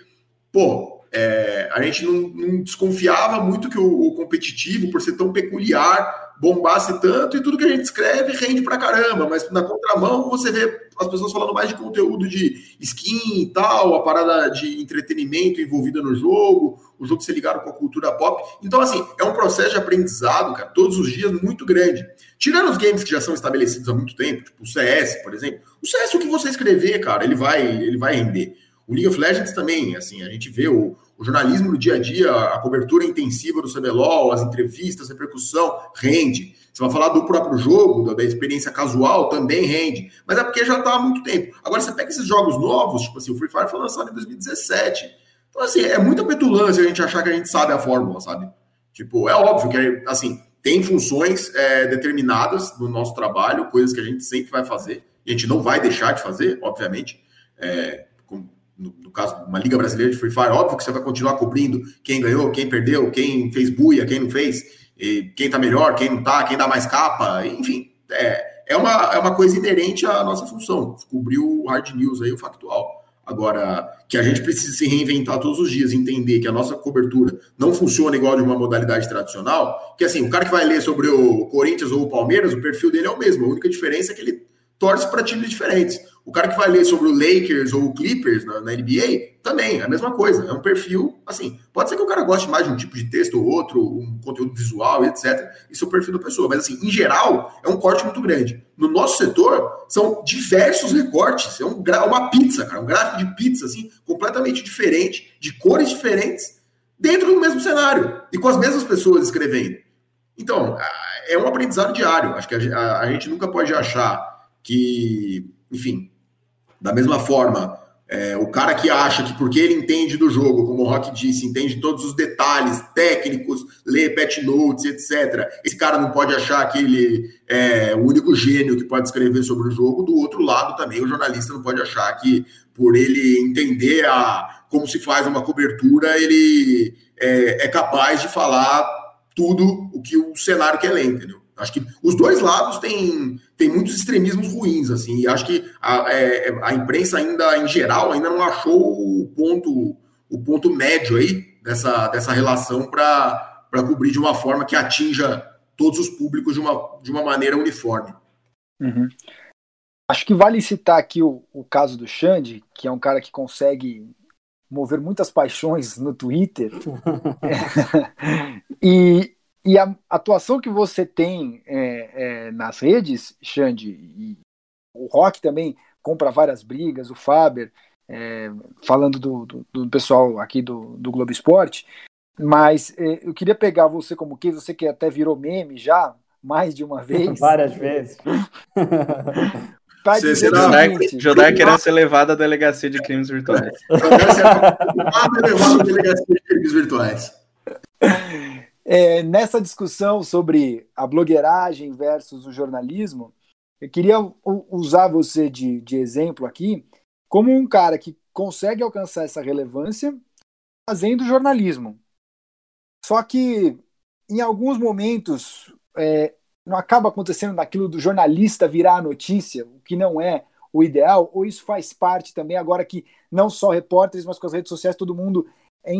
pô, é, a gente não, não, desconfiava muito que o, o competitivo, por ser tão peculiar, bombasse tanto e tudo que a gente escreve rende pra caramba, mas na contramão você vê as pessoas falando mais de conteúdo de skin e tal, a parada de entretenimento envolvida no jogo, o jogo ser ligado com a cultura pop. Então, assim, é um processo de aprendizado, cara, todos os dias muito grande. Tirando os games que já são estabelecidos há muito tempo, tipo o CS, por exemplo, o CS, o que você escrever, cara, ele vai, ele vai render. O League of Legends também, assim, a gente vê o, o jornalismo no dia a dia, a cobertura intensiva do CBLOL, as entrevistas, a repercussão, rende. Você vai falar do próprio jogo, da experiência casual, também rende. Mas é porque já está há muito tempo. Agora, você pega esses jogos novos, tipo assim, o Free Fire foi lançado em 2017. Então, assim, é muita petulância a gente achar que a gente sabe a fórmula, sabe? Tipo, é óbvio que, assim, tem funções é, determinadas no nosso trabalho, coisas que a gente sempre vai fazer, e a gente não vai deixar de fazer, obviamente. É, no, no, caso uma Liga Brasileira de Free Fire, óbvio que você vai continuar cobrindo quem ganhou, quem perdeu, quem fez buia, quem não fez, quem tá melhor, quem não tá, quem dá mais capa, enfim, é, é, uma, é uma coisa inerente à nossa função, cobrir o hard news aí, o factual. Agora, que a gente precisa se reinventar todos os dias, entender que a nossa cobertura não funciona igual de uma modalidade tradicional, que assim, o cara que vai ler sobre o Corinthians ou o Palmeiras, o perfil dele é o mesmo, a única diferença é que ele torce para times diferentes. O cara que vai ler sobre o Lakers ou o Clippers na, na, NBA, também, é a mesma coisa. É um perfil, assim, pode ser que o cara goste mais de um tipo de texto ou outro, um conteúdo visual, etc. Isso é o perfil da pessoa. Mas, assim, em geral, é um corte muito grande. No nosso setor, são diversos recortes. É um, uma pizza, cara, um gráfico de pizza, assim, completamente diferente, de cores diferentes, dentro do mesmo cenário e com as mesmas pessoas escrevendo. Então, é um aprendizado diário. Acho que a, a, a gente nunca pode achar que, enfim, da mesma forma, é, o cara que acha que porque ele entende do jogo, como o Rock disse, entende todos os detalhes técnicos, lê patch notes, etc. Esse cara não pode achar que ele é o único gênio que pode escrever sobre o jogo. Do outro lado, também o jornalista não pode achar que por ele entender a, como se faz uma cobertura, ele é, é capaz de falar tudo o que o cenário quer ler, entendeu? Acho que os dois lados têm, têm muitos extremismos ruins, assim, e acho que a, é, a imprensa ainda, em geral, ainda não achou o ponto, o ponto médio aí dessa, dessa relação para cobrir de uma forma que atinja todos os públicos de uma, de uma maneira uniforme. Uhum. Acho que vale citar aqui o, o caso do Xande, que é um cara que consegue mover muitas paixões no Twitter. e, e a atuação que você tem é, é, nas redes, Xande, e o Rock também compra várias brigas, o Faber, é, falando do, do, do, pessoal aqui do, do Globo Esporte, mas é, eu queria pegar você como que você que até virou meme já, mais de uma vez. Várias vezes. Você será Jodar querendo ser levado à delegacia de crimes virtuais. Jodar será levado à delegacia de crimes virtuais. É, nessa discussão sobre a blogueiragem versus o jornalismo, eu queria usar você de, de exemplo aqui como um cara que consegue alcançar essa relevância fazendo jornalismo. Só que em alguns momentos é, não acaba acontecendo daquilo do jornalista virar a notícia, o que não é o ideal, ou isso faz parte também agora que não só repórteres, mas com as redes sociais todo mundo é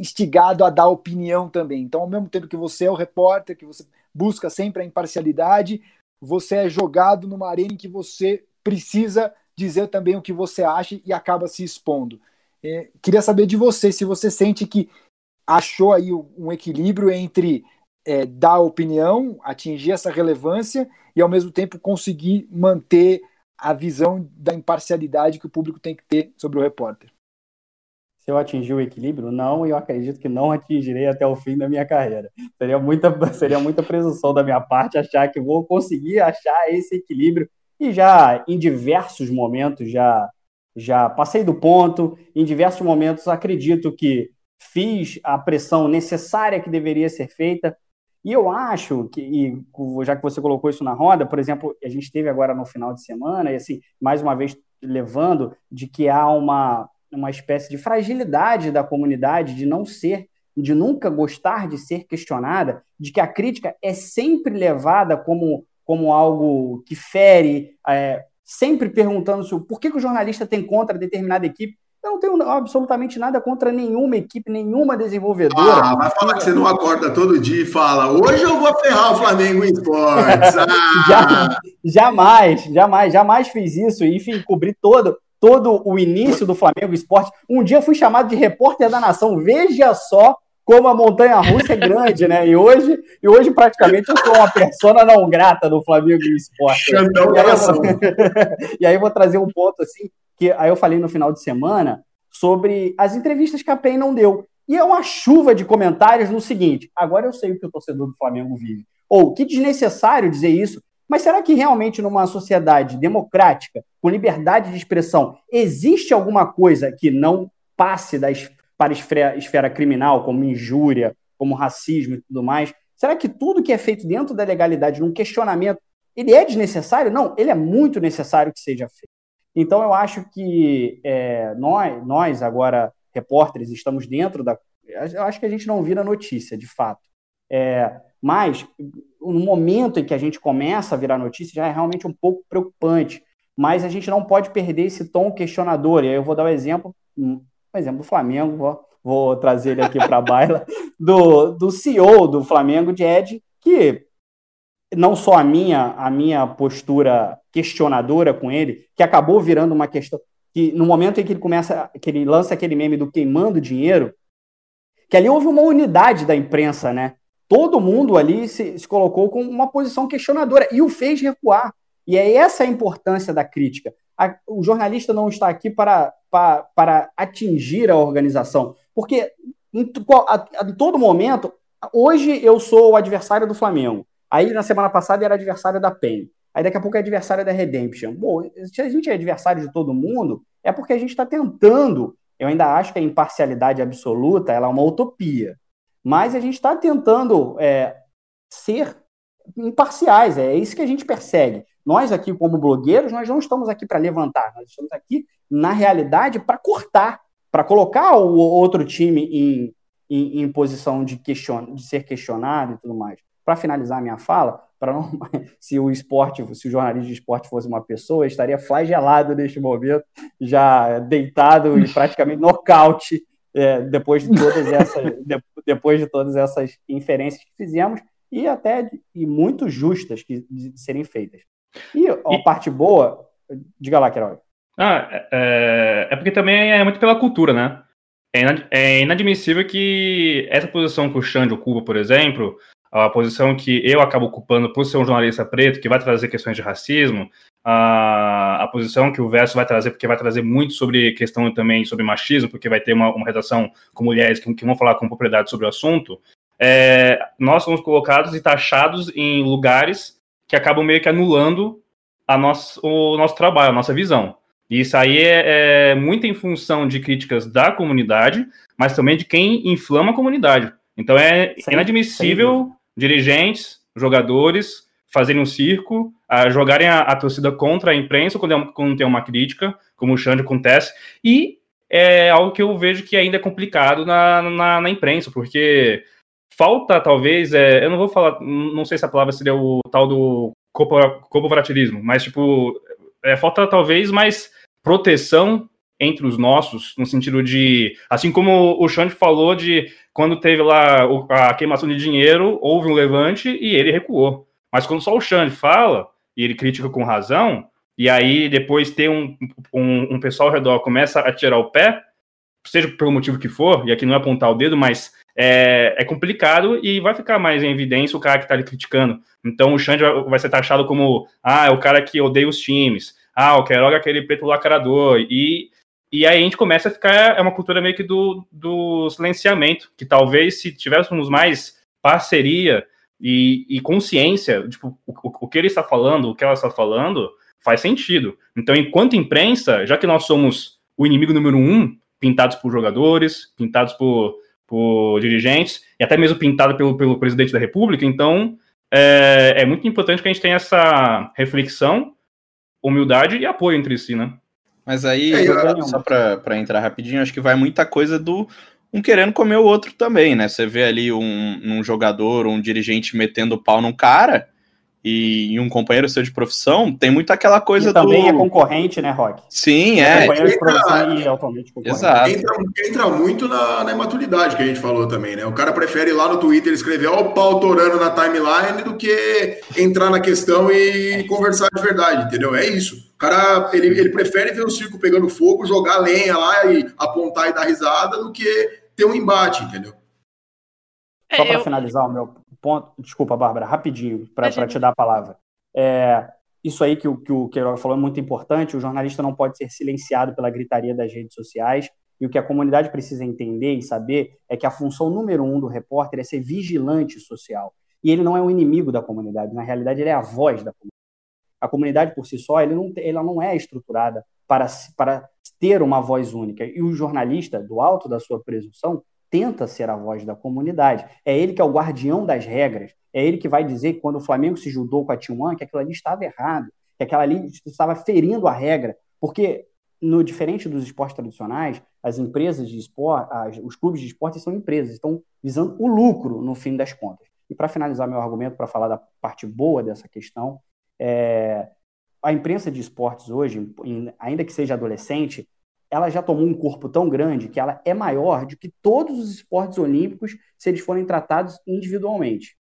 instigado a dar opinião também. Então, ao mesmo tempo que você é o repórter, que você busca sempre a imparcialidade, você é jogado numa arena em que você precisa dizer também o que você acha e acaba se expondo. É, queria saber de você se você sente que achou aí um equilíbrio entre é, dar opinião, atingir essa relevância e ao mesmo tempo conseguir manter a visão da imparcialidade que o público tem que ter sobre o repórter. Se eu atingir o equilíbrio, não, e eu acredito que não atingirei até o fim da minha carreira. Seria muita, seria muita presunção da minha parte achar que vou conseguir achar esse equilíbrio. E já em diversos momentos já já passei do ponto, em diversos momentos acredito que fiz a pressão necessária que deveria ser feita. E eu acho que, e já que você colocou isso na roda, por exemplo, a gente teve agora no final de semana, e assim, mais uma vez levando de que há uma, uma espécie de fragilidade da comunidade de não ser, de nunca gostar de ser questionada, de que a crítica é sempre levada como, como algo que fere, é, sempre perguntando-se por que, que o jornalista tem contra determinada equipe. Eu não tenho absolutamente nada contra nenhuma equipe, nenhuma desenvolvedora. Ah, vai falar que você não acorda todo dia e fala: hoje eu vou ferrar o Flamengo em esportes. Ah! jamais, jamais, jamais fiz isso. Enfim, cobri todo, todo o início do Flamengo Esporte. Um dia fui chamado de repórter da nação. Veja só como a montanha russa é grande, né? E hoje, e hoje praticamente eu sou uma persona não grata do Flamengo Esporte. E aí, eu, e aí eu vou trazer um ponto assim que aí eu falei no final de semana sobre as entrevistas que a PEN não deu. E é uma chuva de comentários no seguinte: agora eu sei o que o torcedor do Flamengo vive. Ou que desnecessário dizer isso, mas será que realmente numa sociedade democrática, com liberdade de expressão, existe alguma coisa que não passe da, para a esfera, criminal, como injúria, como racismo e tudo mais? Será que tudo que é feito dentro da legalidade, num questionamento, ele é desnecessário? Não, ele é muito necessário que seja feito. Então, eu acho que é, nós, nós, agora, repórteres, estamos dentro da. Eu acho que a gente não vira notícia, de fato. É, mas, no momento em que a gente começa a virar notícia, já é realmente um pouco preocupante. Mas a gente não pode perder esse tom questionador. E aí eu vou dar um exemplo, um exemplo do Flamengo, vou trazer ele aqui para a baila, do, do CEO do Flamengo, de Ed, que não só a minha, a minha postura questionadora com ele, que acabou virando uma questão que no momento em que ele começa, que ele lança aquele meme do queimando dinheiro, que ali houve uma unidade da imprensa, né? Todo mundo ali se, se colocou com uma posição questionadora e o fez recuar. E é essa a importância da crítica. A, o jornalista não está aqui para, para, para atingir a organização, porque em, a, em todo momento, hoje eu sou o adversário do Flamengo. Aí na semana passada era adversário da PEN. Aí daqui a pouco é adversário da Redemption. Bom, se a gente é adversário de todo mundo, é porque a gente está tentando. Eu ainda acho que a imparcialidade absoluta é uma utopia. Mas a gente está tentando é, ser imparciais. É isso que a gente persegue. Nós aqui, como blogueiros, nós não estamos aqui para levantar. Nós estamos aqui, na realidade, para cortar, para colocar o outro time em, em, em posição de, question, de ser questionado e tudo mais para finalizar minha fala, para não se o esporte, se o jornalista de esporte fosse uma pessoa, estaria flagelado neste momento, já deitado e praticamente nocaute é, depois de todas essas de, depois de todas essas inferências que fizemos e até e muito justas que de serem feitas. E a e... parte boa, diga lá, Queiroga. Ah, é, é porque também é muito pela cultura, né? É inadmissível que essa posição que o Xande ocupa, por exemplo, a posição que eu acabo ocupando por ser um jornalista preto, que vai trazer questões de racismo, a, a posição que o Verso vai trazer, porque vai trazer muito sobre questão também sobre machismo, porque vai ter uma, uma redação com mulheres que, que vão falar com propriedade sobre o assunto, é, nós somos colocados e taxados em lugares que acabam meio que anulando a nosso, o nosso trabalho, a nossa visão. E isso aí é, é muito em função de críticas da comunidade, mas também de quem inflama a comunidade. Então é inadmissível dirigentes, jogadores fazerem um circo, a jogarem a, a, torcida contra a imprensa quando, é, quando tem uma crítica, como o Xande acontece, e é algo que eu vejo que ainda é complicado na, na, na imprensa, porque falta, talvez, é, eu não vou falar, não sei se a palavra seria o tal do corporativismo, mas, tipo, é, falta talvez mais proteção entre os nossos, no sentido de, assim como o Xande falou de quando teve lá a queimação de dinheiro, houve um levante e ele recuou. Mas quando só o Xande fala, e ele critica com razão, e aí depois tem um, um, um pessoal ao redor começa a tirar o pé, seja pelo motivo que for, e aqui não é apontar o dedo, mas é, é complicado e vai ficar mais em evidência o cara que está ali criticando. Então o Xande vai, vai ser taxado como, ah, é o cara que odeia os times, ah, o Queiroga é aquele preto lacrador, e E aí a gente começa a ficar, é uma cultura meio que do, do silenciamento, que talvez se tivéssemos mais parceria e, e consciência, tipo, o, o, que ele está falando, o que ela está falando, faz sentido. Então, enquanto imprensa, já que nós somos o inimigo número um, pintados por jogadores, pintados por, por dirigentes, e até mesmo pintado pelo, pelo presidente da República, então é, é muito importante que a gente tenha essa reflexão, humildade e apoio entre si, né? Mas aí, é, só para entrar rapidinho, acho que vai muita coisa do um querendo comer o outro também, né? Você vê ali um, um jogador, um dirigente metendo pau num cara, e, um companheiro seu de profissão, tem muito aquela coisa e também do... é concorrente, né, Rock? Sim, é. Companheiro de profissão e atualmente concorrente. Exato. Entra, entra muito na, na imaturidade que a gente falou também, né? O cara prefere ir lá no Twitter escrever ó o pau torando na timeline do que entrar na questão e conversar de verdade, entendeu? É isso. O cara, ele, ele prefere ver o circo pegando fogo, jogar lenha lá e apontar e dar risada do que ter um embate, entendeu? Só para eu... finalizar o meu ponto. Desculpa, Bárbara, rapidinho, para te dar a palavra. É, isso aí que o, que o Queiroga falou é muito importante. O jornalista não pode ser silenciado pela gritaria das redes sociais. E o que a comunidade precisa entender e saber é que a função número um do repórter é ser vigilante social. E ele não é um inimigo da comunidade. Na realidade, ele é a voz da comunidade. A comunidade, por si só, ele não, ela não é estruturada para, para ter uma voz única. E o jornalista, do alto da sua presunção, tenta ser a voz da comunidade. É ele que é o guardião das regras. É ele que vai dizer que quando o Flamengo se judou com a T1, que aquilo ali estava errado, que aquela ali estava ferindo a regra. Porque, no diferente dos esportes tradicionais, as empresas de esporte, as, os clubes de esporte são empresas, estão visando o lucro no fim das contas. E para finalizar meu argumento, para falar da parte boa dessa questão, é, a imprensa de esportes hoje, ainda que seja adolescente, ela já tomou um corpo tão grande que ela é maior do que todos os esportes olímpicos se eles forem tratados individualmente.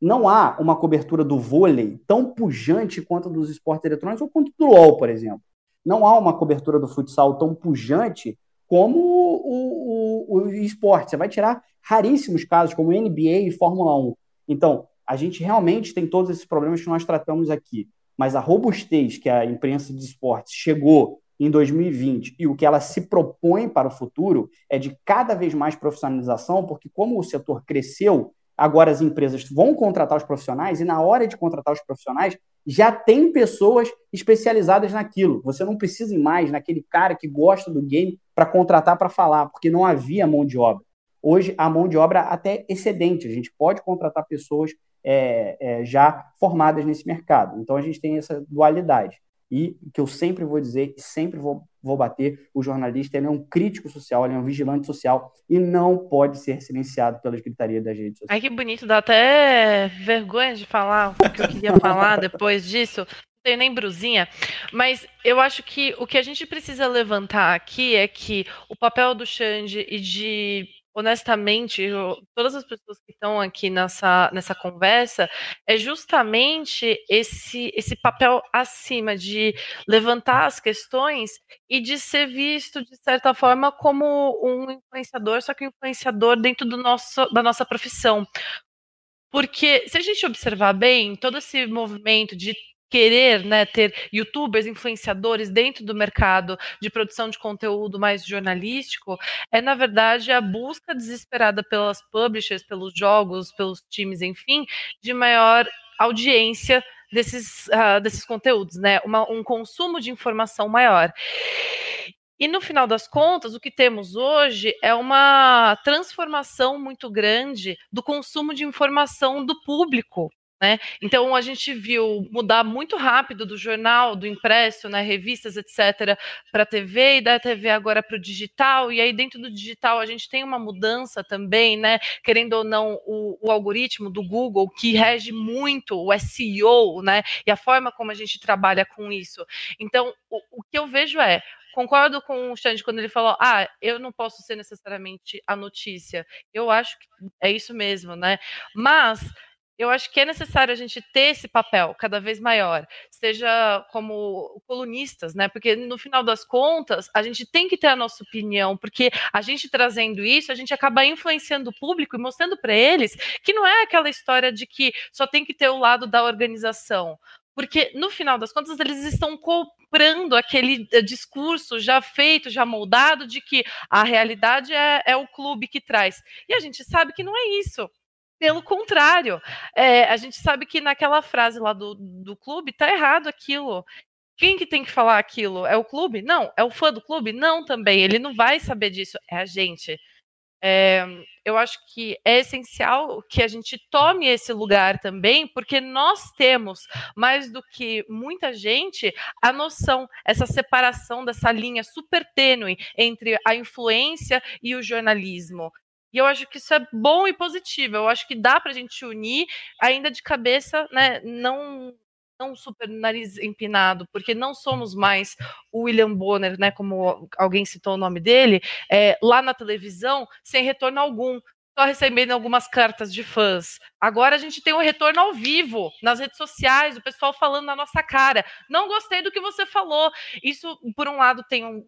Não há uma cobertura do vôlei tão pujante quanto dos esportes eletrônicos ou quanto do LoL, por exemplo. Não há uma cobertura do futsal tão pujante como o, o, o esporte. Você vai tirar raríssimos casos, como NBA e Fórmula 1. Então, a gente realmente tem todos esses problemas que nós tratamos aqui. Mas a robustez que a imprensa de esportes chegou em 2020 e o que ela se propõe para o futuro é de cada vez mais profissionalização, porque como o setor cresceu, agora as empresas vão contratar os profissionais e na hora de contratar os profissionais já tem pessoas especializadas naquilo. Você não precisa mais naquele cara que gosta do game para contratar para falar, porque não havia mão de obra. Hoje a mão de obra até excedente, a gente pode contratar pessoas é, é, já formadas nesse mercado. Então a gente tem essa dualidade. E que eu sempre vou dizer e sempre vou, vou bater, o jornalista ele é um crítico social, ele é um vigilante social e não pode ser silenciado pelas gritarias das redes sociais. Ai, que bonito, dá até vergonha de falar o que eu queria falar depois disso. Não tenho nem brusinha, mas eu acho que o que a gente precisa levantar aqui é que o papel do Xande e de honestamente, eu, todas as pessoas que estão aqui nessa, nessa conversa, é justamente esse, esse papel acima de levantar as questões e de ser visto, de certa forma, como um influenciador, só que um influenciador dentro do nosso, da nossa profissão. Porque se a gente observar bem, todo esse movimento de querer né, ter youtubers, influenciadores dentro do mercado de produção de conteúdo mais jornalístico, é na verdade a busca desesperada pelas publishers, pelos jogos, pelos times, enfim, de maior audiência desses, uh, desses conteúdos, né? Uma, um consumo de informação maior. E no final das contas, o que temos hoje é uma transformação muito grande do consumo de informação do público né? Então a gente viu mudar muito rápido do jornal, do impresso, né, revistas, etc., para a TV e da TV agora para o digital. E aí dentro do digital a gente tem uma mudança também, né? Querendo ou não, o, o algoritmo do Google que rege muito o SEO, né? E a forma como a gente trabalha com isso. Então o, o que eu vejo é concordo com o Xande quando ele falou: ah, eu não posso ser necessariamente a notícia. Eu acho que é isso mesmo, né? Mas eu acho que é necessário a gente ter esse papel cada vez maior, seja como colunistas, né? Porque no final das contas, a gente tem que ter a nossa opinião, porque a gente trazendo isso, a gente acaba influenciando o público e mostrando para eles que não é aquela história de que só tem que ter o lado da organização. porque no final das contas eles estão comprando aquele eh, discurso já feito, já moldado, de que a realidade é, é o clube que traz. E a gente sabe que não é isso. Pelo contrário, é, a gente sabe que naquela frase lá do, do clube tá errado aquilo. Quem que tem que falar aquilo? É o clube? Não. É o fã do clube? Não, também. Ele não vai saber disso. É a gente. É, eu acho que é essencial que a gente tome esse lugar também, porque nós temos, mais do que muita gente, a noção, essa separação dessa linha super tênue entre a influência e o jornalismo. E eu acho que isso é bom e positivo. Eu acho que dá para a gente unir, ainda de cabeça, né? Não não super nariz empinado, porque não somos mais o William Bonner, né, como alguém citou o nome dele, é, lá na televisão, sem retorno algum só recebendo algumas cartas de fãs. Agora a gente tem um retorno ao vivo nas redes sociais, o pessoal falando na nossa cara. Não gostei do que você falou. Isso, por um lado, tem um,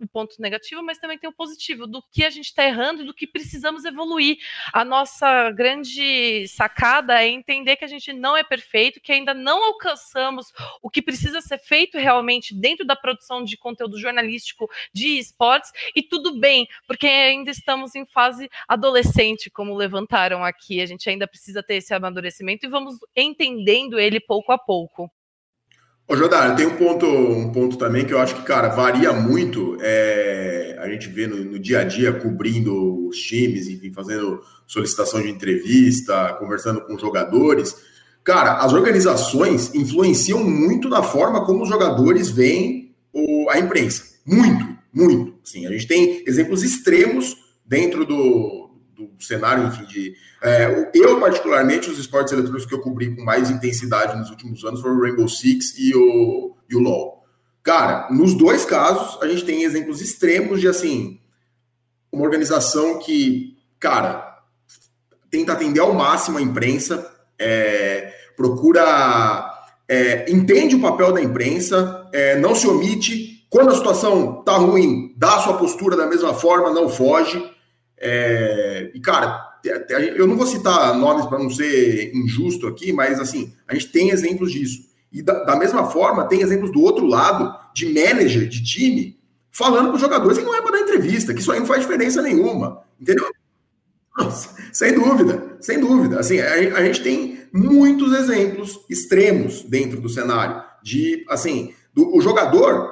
um ponto negativo, mas também tem o um positivo do que a gente está errando e do que precisamos evoluir. A nossa grande sacada é entender que a gente não é perfeito, que ainda não alcançamos o que precisa ser feito realmente dentro da produção de conteúdo jornalístico de esportes, e tudo bem, porque ainda estamos em fase adolescente como levantaram aqui. A gente ainda precisa ter esse amadurecimento e vamos entendendo ele pouco a pouco. Ô, Jodar, tem um ponto, um ponto também que eu acho que, cara, varia muito. É, a gente vê no, no, dia a dia cobrindo os times, enfim, fazendo solicitação de entrevista, conversando com jogadores. Cara, as organizações influenciam muito na forma como os jogadores veem o, a imprensa. Muito, muito. Sim, a gente tem exemplos extremos dentro do, do cenário, enfim, de. É, eu, particularmente, os esportes eletrônicos que eu cobri com mais intensidade nos últimos anos foram o Rainbow Six e o, e o LoL. Cara, nos dois casos, a gente tem exemplos extremos de, assim, uma organização que, cara, tenta atender ao máximo a imprensa, é, procura. É, entende o papel da imprensa, é, não se omite. Quando a situação tá ruim, dá a sua postura da mesma forma, não foge. É, e, cara, eu não vou citar nomes para não ser injusto aqui, mas assim, a gente tem exemplos disso. E da, da, mesma forma, tem exemplos do outro lado, de manager, de time, falando para os jogadores que não é para dar entrevista, que isso aí não faz diferença nenhuma. Entendeu? Nossa, sem dúvida, sem dúvida. Assim, a, a, gente tem muitos exemplos extremos dentro do cenário. De assim, do, o jogador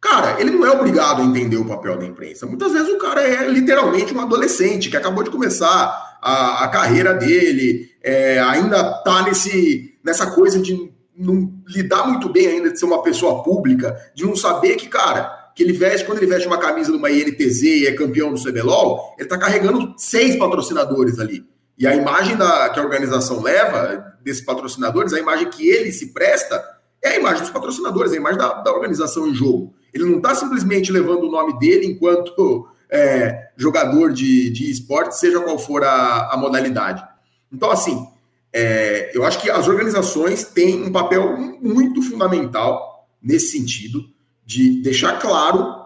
Cara, ele não é obrigado a entender o papel da imprensa. Muitas vezes o cara é literalmente um adolescente que acabou de começar a, a carreira dele, é, ainda tá nesse, nessa coisa de não lidar muito bem ainda de ser uma pessoa pública, de não saber que, cara, que ele veste, quando ele veste uma camisa de uma INTZ e é campeão do CBLOL, ele tá carregando seis patrocinadores ali. E a imagem da, que a organização leva desses patrocinadores, a imagem que ele se presta, é a imagem dos patrocinadores, é a imagem da, da organização em jogo. Ele não está simplesmente levando o nome dele enquanto é, jogador de, de esporte, seja qual for a, a modalidade. Então, assim, é, eu acho que as organizações têm um papel muito fundamental nesse sentido, de deixar claro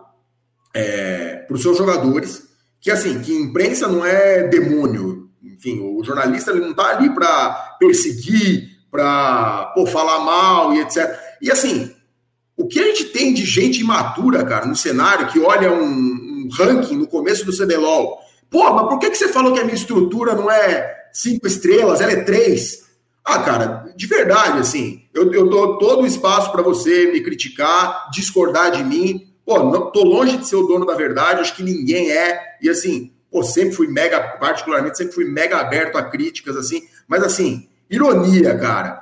é, para os seus jogadores que, assim, que imprensa não é demônio. Enfim, o jornalista ele não está ali para perseguir, para falar mal e etc. E, assim, o que a gente tem de gente imatura, cara, no cenário, que olha um, um ranking no começo do CBLOL. Pô, mas por que, que você falou que a minha estrutura não é cinco estrelas, ela é três? Ah, cara, de verdade, assim, eu, eu dou todo o espaço para você me criticar, discordar de mim. Pô, não, tô longe de ser o dono da verdade, acho que ninguém é. E assim, pô, sempre fui mega, particularmente, sempre fui mega aberto a críticas, assim. Mas assim, ironia, cara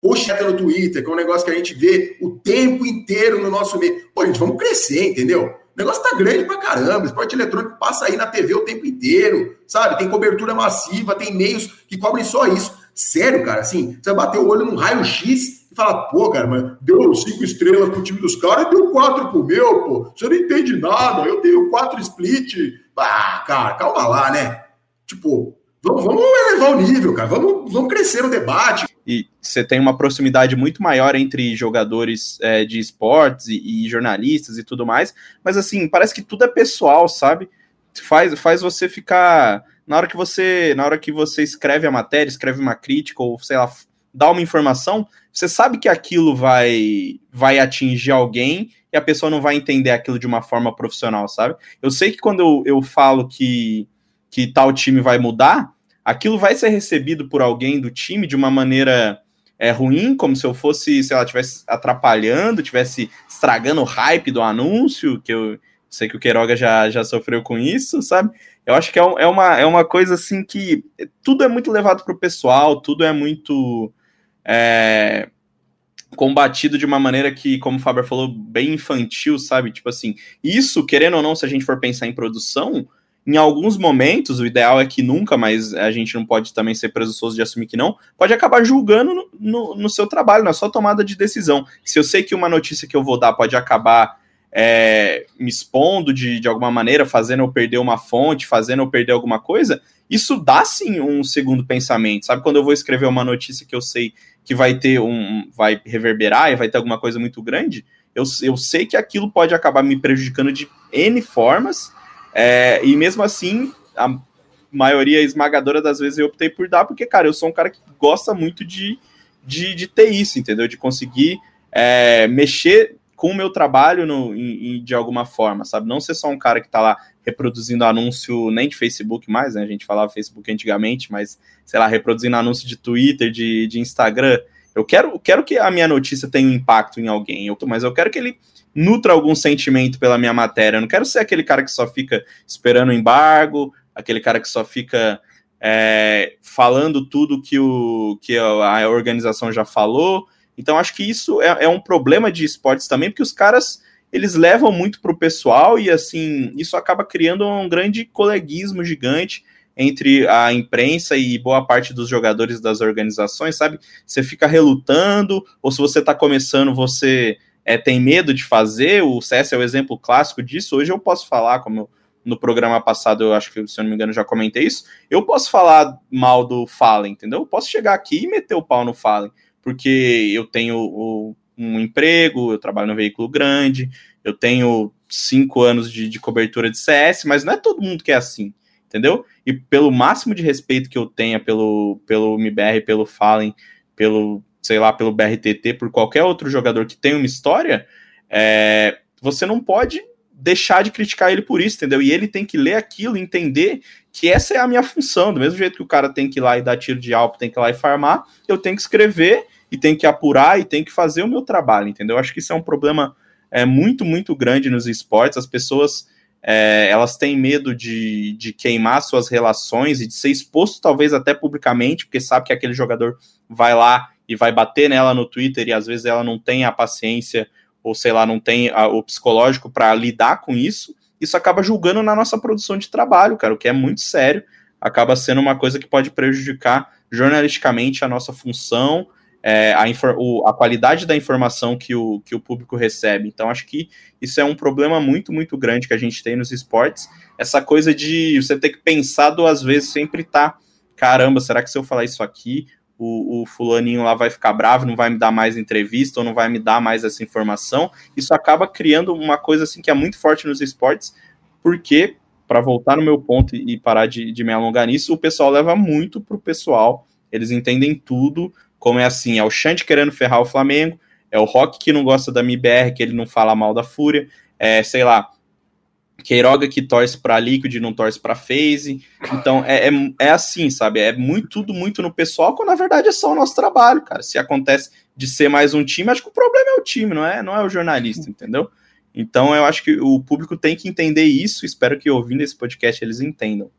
pocheta no Twitter, que é um negócio que a gente vê o tempo inteiro no nosso meio. Pô, gente, vamos crescer, entendeu? O negócio tá grande pra caramba. Esporte eletrônico passa aí na TV o tempo inteiro, sabe? Tem cobertura massiva, tem meios que cobrem só isso. Sério, cara, assim, você bater o olho num raio-x e falar, pô, cara, mas deu cinco estrelas pro time dos caras e deu quatro pro meu, pô. Você não entende nada, eu tenho quatro split. Ah, cara, calma lá, né? Tipo, vamos, vamos elevar o nível, cara. Vamos, vamos crescer no debate e você tem uma proximidade muito maior entre jogadores é, de esportes e, e, jornalistas e tudo mais, mas assim, parece que tudo é pessoal, sabe? Faz, faz você ficar. Na hora que você. Na hora que você escreve a matéria, escreve uma crítica, ou sei lá, dá uma informação, você sabe que aquilo vai, vai atingir alguém e a pessoa não vai entender aquilo de uma forma profissional, sabe? Eu sei que quando eu, eu falo que, que tal time vai mudar, aquilo vai ser recebido por alguém do time de uma maneira é, ruim, como se eu fosse, sei lá, estivesse atrapalhando, estivesse estragando o hype do anúncio, que eu sei que o Queiroga já, já sofreu com isso, sabe? Eu acho que é, é, uma, é uma coisa assim que tudo é muito levado para o pessoal, tudo é muito é, combatido de uma maneira que, como o Faber falou, bem infantil, sabe? Tipo assim, isso, querendo ou não, se a gente for pensar em produção, em alguns momentos, o ideal é que nunca, mas a gente não pode também ser presunçoso de assumir que não, pode acabar julgando no, no, no seu trabalho, na sua tomada de decisão. Se eu sei que uma notícia que eu vou dar pode acabar é, me expondo de, de alguma maneira, fazendo eu perder uma fonte, fazendo eu perder alguma coisa, isso dá sim um segundo pensamento. Sabe quando eu vou escrever uma notícia que eu sei que vai ter um. vai reverberar e vai ter alguma coisa muito grande, eu, eu sei que aquilo pode acabar me prejudicando de N formas, é, e mesmo assim, a maioria esmagadora das vezes eu optei por dar, porque, cara, eu sou um cara que gosta muito de, de, de ter isso, entendeu? De conseguir é, mexer com o meu trabalho no, em, de alguma forma, sabe? Não ser só um cara que tá lá reproduzindo anúncio nem de Facebook mais, né? A gente falava Facebook antigamente, mas, sei lá, reproduzindo anúncio de Twitter, de, de Instagram. Eu quero, quero que a minha notícia tenha um impacto em alguém, eu, mas eu quero que ele nutra algum sentimento pela minha matéria. Eu não quero ser aquele cara que só fica esperando o embargo, aquele cara que só fica é, falando tudo que, o, que a organização já falou então, acho que isso é, é um problema de esportes também, porque os caras eles levam muito para o pessoal e assim isso acaba criando um grande coleguismo gigante entre a imprensa e boa parte dos jogadores das organizações, sabe? Você fica relutando, ou se você está começando, você é, tem medo de fazer. O CS é o exemplo clássico disso. Hoje eu posso falar, como eu, no programa passado, eu acho que, se eu não me engano, já comentei isso. Eu posso falar mal do Fallen, entendeu? Eu posso chegar aqui e meter o pau no Fallen porque eu tenho o, um emprego, eu trabalho no veículo grande, eu tenho cinco anos de, de, cobertura de CS, mas não é todo mundo que é assim, entendeu? E pelo máximo de respeito que eu tenha pelo, pelo MBR, pelo Fallen, pelo, sei lá, pelo BRTT, por qualquer outro jogador que tenha uma história, é, você não pode deixar de criticar ele por isso, entendeu? E ele tem que ler aquilo, entender que essa é a minha função, do mesmo jeito que o cara tem que ir lá e dar tiro de alvo, tem que ir lá e farmar, eu tenho que escrever e tem que apurar e tem que fazer o meu trabalho, entendeu? Acho que isso é um problema é, muito, muito grande nos esportes. As pessoas é, elas têm medo de, de queimar suas relações e de ser exposto, talvez até publicamente, porque sabe que aquele jogador vai lá e vai bater nela no Twitter e às vezes ela não tem a paciência ou sei lá, não tem a, o psicológico para lidar com isso. Isso acaba julgando na nossa produção de trabalho, cara, o que é muito sério. Acaba sendo uma coisa que pode prejudicar jornalisticamente a nossa função, é, a, o, a, qualidade da informação que o, que o público recebe. Então, acho que isso é um problema muito, muito grande que a gente tem nos esportes. Essa coisa de você ter que pensar duas vezes, sempre tá, caramba, será que se eu falar isso aqui, o, o fulaninho lá vai ficar bravo, não vai me dar mais entrevista ou não vai me dar mais essa informação? Isso acaba criando uma coisa assim que é muito forte nos esportes, porque, para voltar no meu ponto e parar de, de me alongar nisso, o pessoal leva muito pro pessoal, eles entendem tudo, como é assim, é o Xande querendo ferrar o Flamengo, é o Rock que não gosta da MIBR, que ele não fala mal da Fúria, é, sei lá, Queiroga que torce para Liquid não torce para FaZe. Então é, é, é, assim, sabe? É muito tudo muito no pessoal, quando na verdade é só o nosso trabalho, cara. Se acontece de ser mais um time, acho que o problema é o time, não é, não é o jornalista, entendeu? Então eu acho que o público tem que entender isso. Espero que ouvindo esse podcast eles entendam.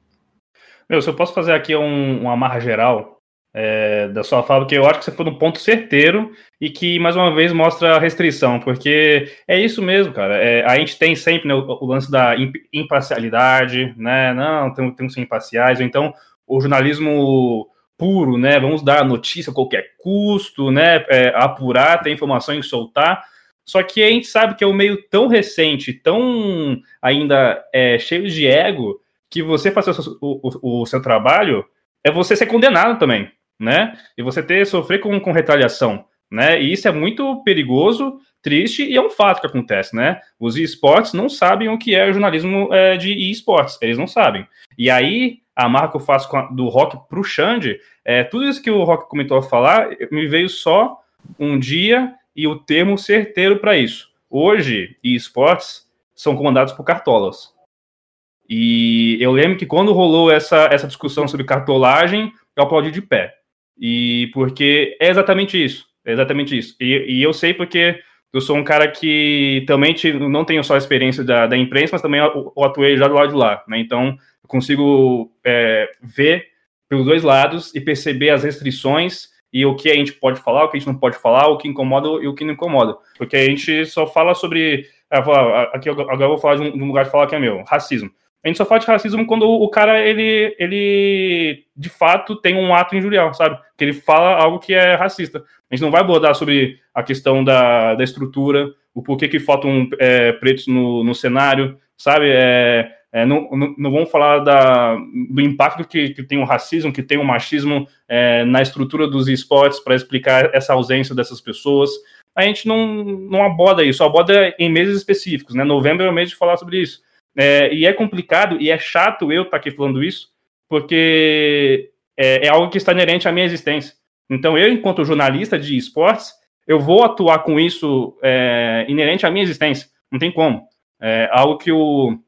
Meu, se eu posso fazer aqui um, uma amarra geral é, da sua fala, porque eu acho que você foi no ponto certeiro e que, mais uma vez, mostra a restrição, porque é isso mesmo, cara. É, a gente tem sempre né, o, o, lance da imparcialidade, né? Não, temos, temos que ser imparciais, ou então o jornalismo puro, né? Vamos dar notícia a qualquer custo, né? É, apurar, ter informações e soltar. Só que a gente sabe que é um meio tão recente, tão ainda é, cheio de ego, que você fazer o, o, o seu trabalho é você ser condenado também né? E você ter sofrer com, com retaliação, né? E isso é muito perigoso, triste e é um fato que acontece, né? Os esportes não sabem o que é o jornalismo é, de esportes, eles não sabem. E aí a marca que eu faço a, do rock para o Xande, é, tudo isso que o Rock comentou a falar, me veio só um dia e o termo certeiro para isso. Hoje, esportes são comandados por cartolas. E eu lembro que quando rolou essa, essa discussão sobre cartolagem, eu aplaudi de pé. E porque é exatamente isso. É exatamente isso. E, e eu sei porque eu sou um cara que também não tenho só a experiência da, da imprensa, mas também eu, atuei já do lado de lá. Né? Então, eu consigo é, ver pelos dois lados e perceber as restrições e o que a gente pode falar, o que a gente não pode falar, o que incomoda e o que não incomoda. Porque a gente só fala sobre. Aqui agora eu vou falar de um, lugar de falar que é meu, racismo. A gente só fala de racismo quando o cara, ele, ele de fato tem um ato injurial, sabe? Que ele fala algo que é racista. A gente não vai abordar sobre a questão da, da estrutura, o porquê que faltam é, pretos no, no cenário, sabe? É, é, não, não, não, vamos falar da, do impacto que, que, tem o racismo, que tem o machismo é, na estrutura dos esportes para explicar essa ausência dessas pessoas. A gente não, não aborda isso, aborda em meses específicos, né? Novembro é o mês de falar sobre isso. É, e é complicado e é chato eu estar tá aqui falando isso, porque é, é, algo que está inerente à minha existência. Então, eu, enquanto jornalista de esportes, eu vou atuar com isso é, inerente à minha existência. Não tem como. É algo que o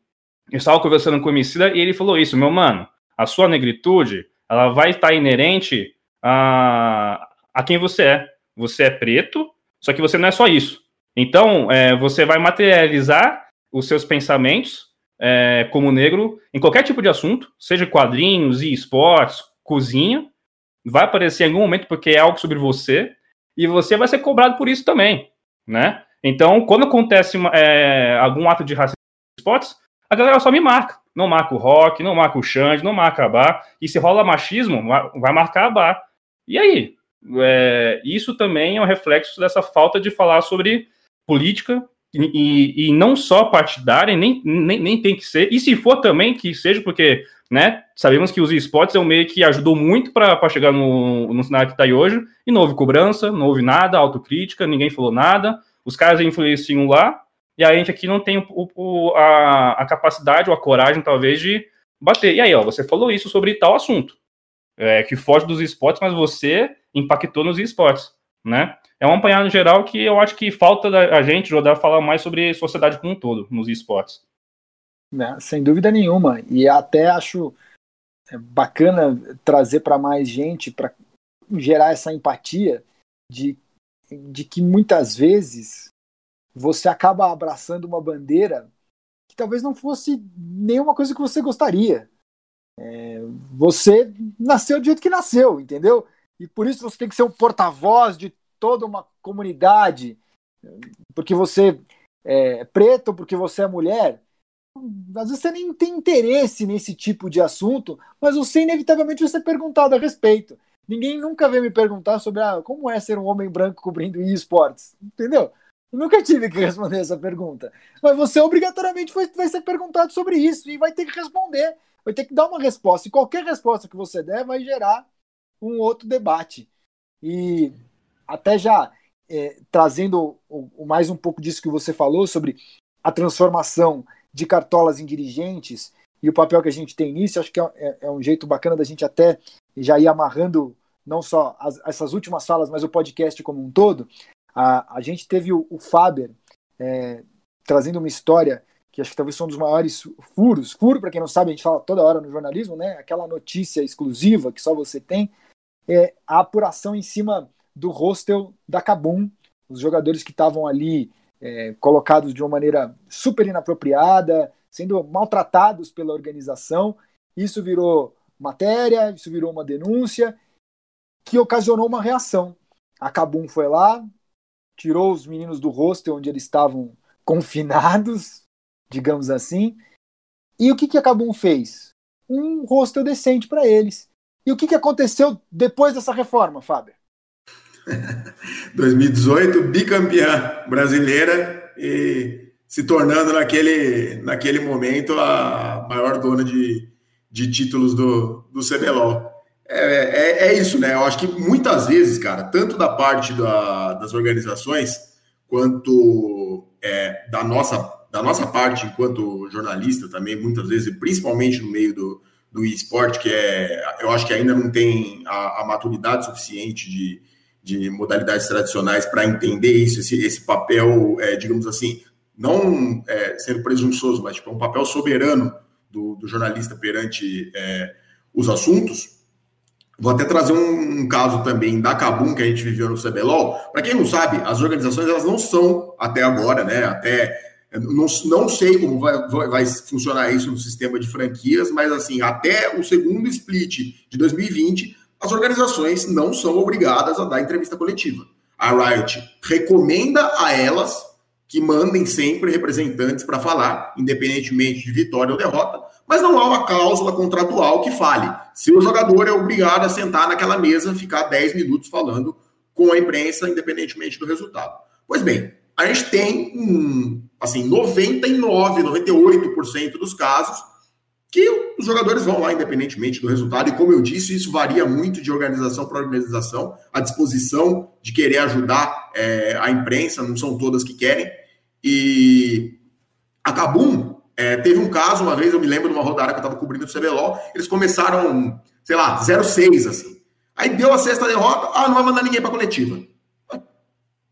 eu estava conversando com o Emicida e ele falou isso, meu mano, a sua negritude, ela vai estar inerente a, a quem você é. Você é preto, só que você não é só isso. Então, é, você vai materializar os seus pensamentos é, como negro em qualquer tipo de assunto, seja quadrinhos e esportes, cozinha, vai aparecer em algum momento porque é algo sobre você e você vai ser cobrado por isso também, né? Então, quando acontece é, algum ato de racismo em esportes, a galera só me marca. Não marca o rock, não marca o Xande, não marca a bar. E se rola machismo, vai marcar a bar. E aí? É, isso também é um reflexo dessa falta de falar sobre política e, e, não só partidária, nem, nem, nem tem que ser. E se for também que seja, porque né, sabemos que os esportes é um meio que ajudou muito para chegar no, no cenário que está aí hoje, e não houve cobrança, não houve nada, autocrítica, ninguém falou nada. Os caras influenciam lá, e a gente aqui não tem o, o, a, a, capacidade ou a coragem, talvez, de bater. E aí, ó, você falou isso sobre tal assunto, é, que foge dos esportes, mas você impactou nos esportes, né? É um apanhado geral que eu acho que falta a gente, Jodar, falar mais sobre sociedade como um todo, nos esportes. Né, sem dúvida nenhuma. E até acho é, bacana trazer para mais gente, para gerar essa empatia de, de que muitas vezes você acaba abraçando uma bandeira que talvez não fosse nenhuma coisa que você gostaria. É, você nasceu do jeito que nasceu, entendeu? E por isso você tem que ser um porta-voz de toda uma comunidade, porque você é preto, porque você é mulher. Às vezes você nem tem interesse nesse tipo de assunto, mas você inevitavelmente vai ser perguntado a respeito. Ninguém nunca veio me perguntar sobre ah, como é ser um homem branco cobrindo esportes, entendeu? Eu nunca tive que responder essa pergunta. Mas você obrigatoriamente vai, vai ser perguntado sobre isso e vai ter que responder. Vai ter que dar uma resposta. E qualquer resposta que você der vai gerar um outro debate. E até já é, trazendo mais um pouco disso que você falou sobre a transformação de cartolas em dirigentes e o papel que a gente tem nisso, acho que é, é, é um jeito bacana da gente até já ir amarrando não só as, essas últimas falas, mas o podcast como um todo. A, a gente teve o, o Faber é, trazendo uma história que acho que talvez foi um dos maiores furos. Furo, para quem não sabe, a gente fala toda hora no jornalismo, né? Aquela notícia exclusiva que só você tem. É a apuração em cima do hostel da Cabum, os jogadores que estavam ali é, colocados de uma maneira super inapropriada, sendo maltratados pela organização. Isso virou matéria, isso virou uma denúncia, que ocasionou uma reação. A Cabum foi lá, tirou os meninos do hostel onde eles estavam confinados, digamos assim. E o que, que a Cabum fez? Um hostel decente para eles. E o que, que aconteceu depois dessa reforma, Fábio? 2018, bicampeã brasileira e se tornando naquele, naquele momento a maior dona de, de títulos do, do CBLOL. É, é, é, isso, né? Eu acho que muitas vezes, cara, tanto da parte da, das organizações quanto é, da, nossa, da nossa parte enquanto jornalista também, muitas vezes, principalmente no meio do, do esporte, que é, eu acho que ainda não tem a, a maturidade suficiente de, de modalidades tradicionais para entender isso, esse, esse papel, é, digamos assim, não é, sendo presunçoso, mas tipo, um papel soberano do, do jornalista perante é, os assuntos. Vou até trazer um, um, caso também da Cabum que a gente viveu no CBLOL. Para quem não sabe, as organizações elas não são até agora, né? Até não, não sei como vai, vai, funcionar isso no sistema de franquias, mas assim, até o segundo split de 2020, as organizações não são obrigadas a dar entrevista coletiva. A Riot recomenda a elas que mandem sempre representantes para falar, independentemente de vitória ou derrota, mas não há uma cláusula contratual que fale se o jogador é obrigado a sentar naquela mesa, ficar 10 minutos falando com a imprensa, independentemente do resultado. Pois bem, a gente tem, assim, 99, 98% dos casos que os jogadores vão lá independentemente do resultado, e como eu disse, isso varia muito de organização para organização, a disposição de querer ajudar é, a imprensa, não são todas que querem, e a Cabum é, teve um caso, uma vez eu me lembro de uma rodada que eu estava cobrindo o CBLOL, eles começaram, sei lá, 0-6, assim. Aí deu a sexta derrota, ah, não vai mandar ninguém para coletiva.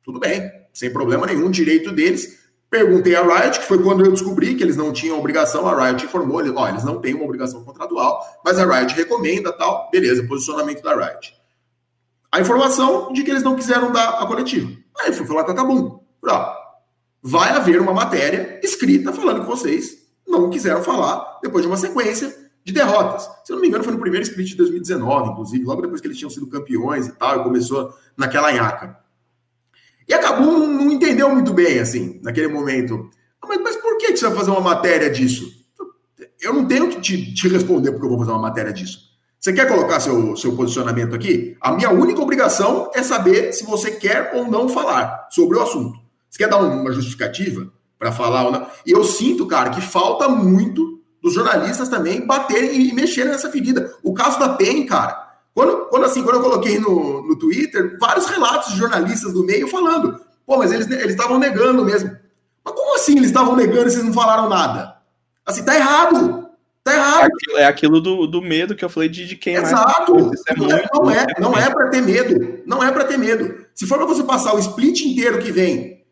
Tudo bem, sem problema nenhum, direito deles. Perguntei a Riot, que foi quando eu descobri que eles não tinham obrigação, a Riot informou, eles, ó, eles não têm uma obrigação contratual, mas a Riot recomenda tal, beleza, posicionamento da Riot. A informação de que eles não quiseram dar a coletiva. Aí eu fui falar com a ó, vai haver uma matéria escrita falando que vocês não quiseram falar depois de uma sequência de derrotas. Se eu não me engano, foi no primeiro split de 2019, inclusive, logo depois que eles tinham sido campeões e tal, e começou naquela nhaca. E acabou não entendeu muito bem, assim, naquele momento. Ah, mas, mas por que você vai fazer uma matéria disso? Eu não tenho que te, te responder porque eu vou fazer uma matéria disso. Você quer colocar seu, seu posicionamento aqui? A minha única obrigação é saber se você quer ou não falar sobre o assunto. Você quer dar uma justificativa para falar ou não? E eu sinto, cara, que falta muito dos jornalistas também baterem e mexerem nessa ferida. O caso da PEN, cara. Quando, quando, assim, quando eu coloquei no, no Twitter, vários relatos de jornalistas do meio falando, pô, mas eles estavam negando mesmo. Mas como assim eles estavam negando e vocês não falaram nada? Assim, tá errado. Tá errado. É aquilo, é do, do medo que eu falei de, de quem Exato. Mais... É não, é, não é, não é para ter medo. Não é para ter medo. Se for para você passar o split inteiro que vem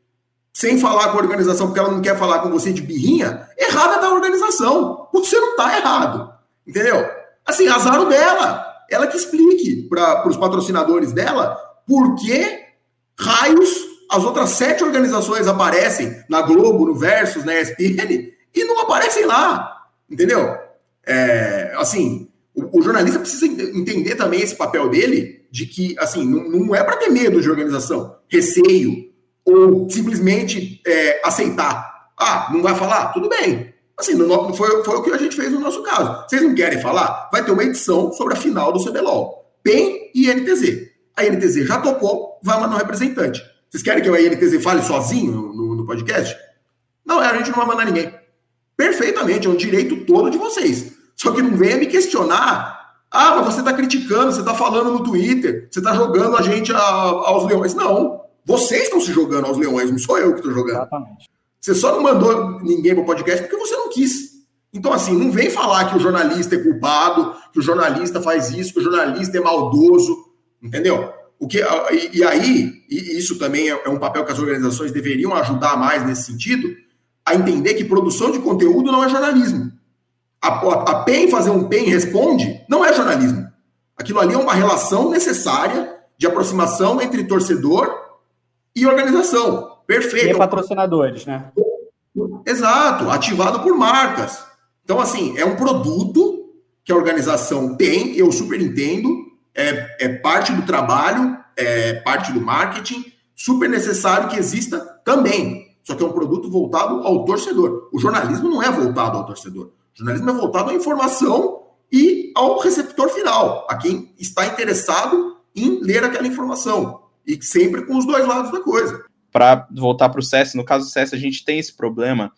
sem falar com a organização porque ela não quer falar com você de birrinha, errada tá a organização. Você não tá errado. Entendeu? Assim, azar dela. Ela que explique para os patrocinadores dela por que raios as outras sete organizações aparecem na Globo, no Versus, na ESPN e não aparecem lá. Entendeu? É, assim, o, o, jornalista precisa entender também esse papel dele de que, assim, não, não é para ter medo de organização, receio, ou simplesmente é, aceitar. Ah, não vai falar? Tudo bem. Assim, no, foi, foi o que a gente fez no nosso caso. Vocês não querem falar? Vai ter uma edição sobre a final do CBLOL. PEN e NTZ. A NTZ já tocou, vai mandar um representante. Vocês querem que a NTZ fale sozinho no, no podcast? Não, a gente não vai mandar ninguém. Perfeitamente, é um direito todo de vocês. Só que não venha me questionar. Ah, mas você está criticando, você está falando no Twitter, você está jogando a gente a, aos leões. Não, vocês estão se jogando aos leões, não sou eu que estou jogando. Exatamente. Você só não mandou ninguém para o podcast porque você não quis. Então, assim, não vem falar que o jornalista é culpado, que o jornalista faz isso, que o jornalista é maldoso, entendeu? O que, e, e aí, e isso também é, é um papel que as organizações deveriam ajudar mais nesse sentido, a entender que produção de conteúdo não é jornalismo. A, a, a PEN fazer um PEN responde não é jornalismo. Aquilo ali é uma relação necessária de aproximação entre torcedor e organização. Perfeito. E patrocinadores, né? Exato, ativado por marcas. Então, assim, é um produto que a organização tem, eu super entendo, é, é parte do trabalho, é parte do marketing, super necessário que exista também. Só que é um produto voltado ao torcedor. O jornalismo não é voltado ao torcedor. O jornalismo é voltado à informação e ao receptor final, a quem está interessado em ler aquela informação e sempre com os dois lados da coisa. Para voltar para o CS, no caso do CS, a gente tem esse problema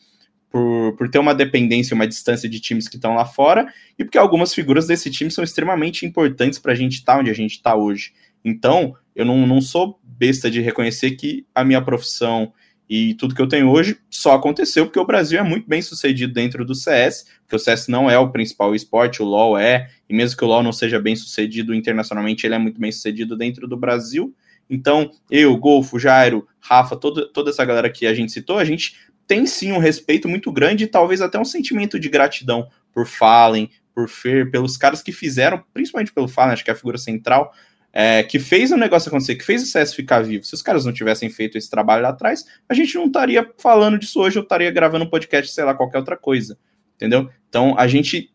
por, por ter uma dependência, uma distância de times que estão lá fora, e porque algumas figuras desse time são extremamente importantes para a gente estar tá onde a gente está hoje. Então, eu não, não sou besta de reconhecer que a minha profissão E tudo que eu tenho hoje só aconteceu porque o Brasil é muito bem sucedido dentro do CS, porque o CS não é o principal esporte, o LoL é, e mesmo que o LoL não seja bem sucedido internacionalmente, ele é muito bem sucedido dentro do Brasil. Então, eu, Golfo, Jairo, Rafa, toda, toda essa galera que a gente citou, a gente tem sim um respeito muito grande e talvez até um sentimento de gratidão por Fallen, por Fer, pelos caras que fizeram, principalmente pelo Fallen, acho que é a figura central, é, que fez o negócio acontecer, que fez o CS ficar vivo. Se os caras não tivessem feito esse trabalho lá atrás, a gente não estaria falando disso hoje, eu estaria gravando um podcast, sei lá, qualquer outra coisa. Entendeu? Então a gente,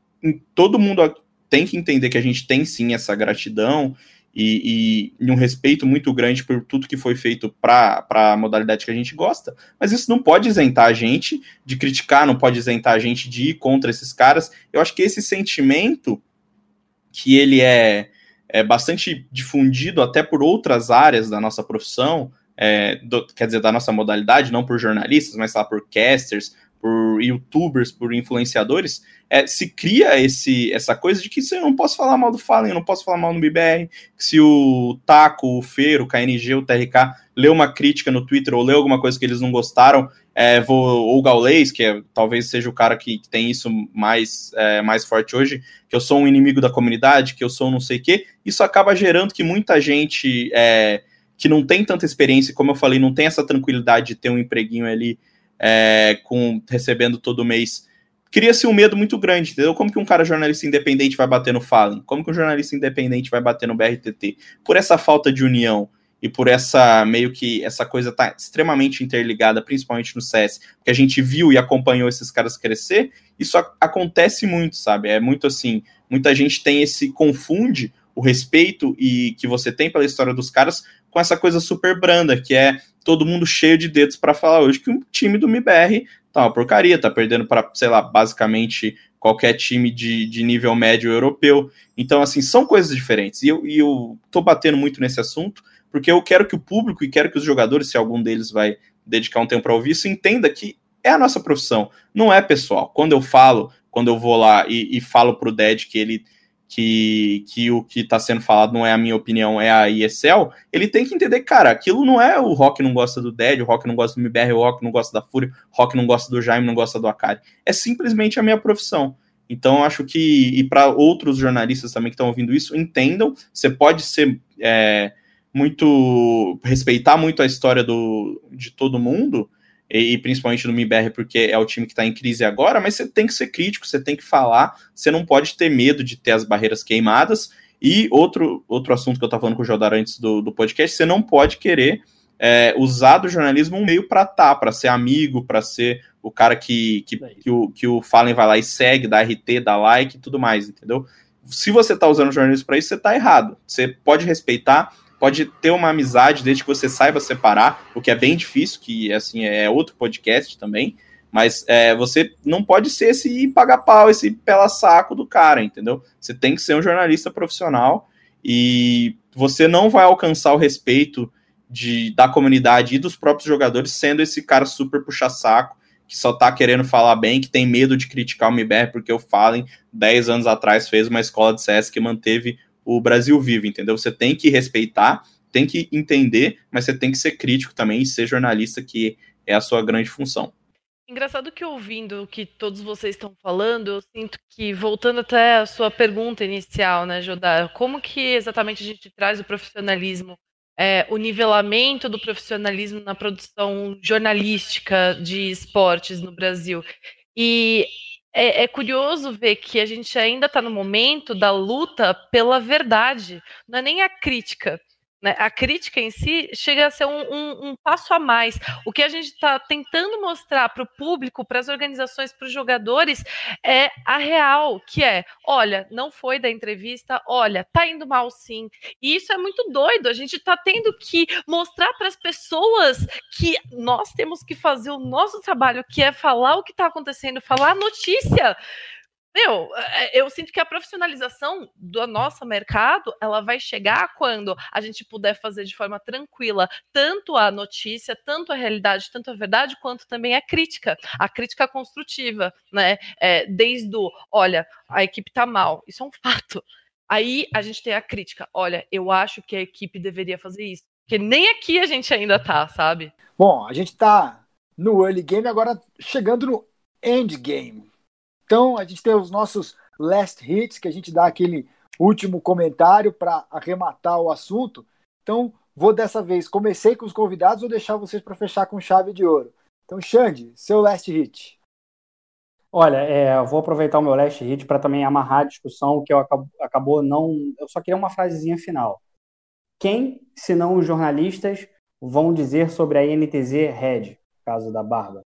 todo mundo tem que entender que a gente tem sim essa gratidão e, e, e um respeito muito grande por tudo que foi feito para a modalidade que a gente gosta, mas isso não pode isentar a gente de criticar, não pode isentar a gente de ir contra esses caras. Eu acho que esse sentimento que ele é é bastante difundido até por outras áreas da nossa profissão, é, do, quer dizer, da nossa modalidade, não por jornalistas, mas lá por casters, por youtubers, por influenciadores, é, se cria esse, essa coisa de que se eu não posso falar mal do Fallen, eu não posso falar mal no BBR, se o Taco, o Fer, o KNG, o TRK lê uma crítica no Twitter ou lê alguma coisa que eles não gostaram, é, vou, ou o Gaulês, que é, talvez seja o cara que, que tem isso mais, é, mais forte hoje, que eu sou um inimigo da comunidade, que eu sou não sei o quê, isso acaba gerando que muita gente é, que não tem tanta experiência, como eu falei, não tem essa tranquilidade de ter um empreguinho ali é, com recebendo todo mês, cria-se um medo muito grande, entendeu? Como que um cara jornalista independente vai bater no Fallen? Como que um jornalista independente vai bater no BRTT? Por essa falta de união e por essa meio que essa coisa tá extremamente interligada, principalmente no CS, porque a gente viu e acompanhou esses caras crescer, isso acontece muito, sabe? É muito assim, muita gente tem esse confunde o respeito e que você tem pela história dos caras com essa coisa super branda, que é todo mundo cheio de dedos para falar hoje que o time do MBR tá uma porcaria, tá perdendo para, sei lá, basicamente qualquer time de, de nível médio europeu. Então, assim, são coisas diferentes. E eu, e eu tô batendo muito nesse assunto, porque eu quero que o público e quero que os jogadores, se algum deles vai dedicar um tempo para ouvir isso, entenda que é a nossa profissão, não é pessoal. Quando eu falo, quando eu vou lá e, e falo pro Ded que ele que, que o que está sendo falado não é a minha opinião, é a ESL, ele tem que entender, cara, aquilo não é o Rock não gosta do Dead, o Rock não gosta do MBR, o Rock não gosta da Fúria, o Rock não gosta do Jaime, não gosta do Akari. É simplesmente a minha profissão. Então, acho que, e para outros jornalistas também que estão ouvindo isso, entendam, você pode ser é, muito, respeitar muito a história do, de todo mundo, e, principalmente no MIBR, porque é o time que está em crise agora, mas você tem que ser crítico, você tem que falar, você não pode ter medo de ter as barreiras queimadas. E outro, outro assunto que eu estava falando com o Jodar antes do, do podcast, você não pode querer é, usar do jornalismo um meio para tá, para ser amigo, para ser o cara que, que, que, o, que o Fallen vai lá e segue, dá RT, dá like e tudo mais, entendeu? Se você está usando o jornalismo para isso, você está errado. Você pode respeitar, pode ter uma amizade desde que você saiba separar, o que é bem difícil, que assim é outro podcast também. Mas é, você não pode ser esse paga pau, esse pela saco do cara, entendeu? Você tem que ser um jornalista profissional e você não vai alcançar o respeito de, da comunidade e dos próprios jogadores sendo esse cara super puxa-saco, que só tá querendo falar bem, que tem medo de criticar o MBR, porque o Fallen, 10 anos atrás, fez uma escola de CS que manteve o Brasil vive, entendeu? Você tem que respeitar, tem que entender, mas você tem que ser crítico também e ser jornalista, que é a sua grande função. Engraçado que ouvindo o que todos vocês estão falando, eu sinto que, voltando até a sua pergunta inicial, né, Jodar, como que exatamente a gente traz o profissionalismo, é, o nivelamento do profissionalismo na produção jornalística de esportes no Brasil? E é, é, curioso ver que a gente ainda está no momento da luta pela verdade, não é nem a crítica. Né? A crítica em si chega a ser um, um, um passo a mais. O que a gente está tentando mostrar para o público, para as organizações, para os jogadores, é a real, que é: olha, não foi da entrevista, olha, tá indo mal sim. E isso é muito doido. A gente está tendo que mostrar para as pessoas que nós temos que fazer o nosso trabalho, que é falar o que está acontecendo, falar a notícia. Meu, é, eu sinto que a profissionalização do nosso mercado, ela vai chegar quando a gente puder fazer de forma tranquila tanto a notícia, tanto a realidade, tanto a verdade, quanto também a crítica, a crítica construtiva, né? É, desde o, olha, a equipe tá mal, isso é um fato. Aí a gente tem a crítica, olha, eu acho que a equipe deveria fazer isso, porque nem aqui a gente ainda tá, sabe? Bom, a gente tá no early game, agora chegando no end game. Então, a gente tem os nossos last hits, que a gente dá aquele último comentário para arrematar o assunto. Então, vou dessa vez, comecei com os convidados, vou deixar vocês para fechar com chave de ouro. Então, Xande, seu last hit. Olha, é, eu vou aproveitar o meu last hit para também amarrar a discussão que eu acabo, acabou não. Eu só queria uma frasezinha final. Quem, se não os jornalistas, vão dizer sobre a NTZ Red, caso da Barba?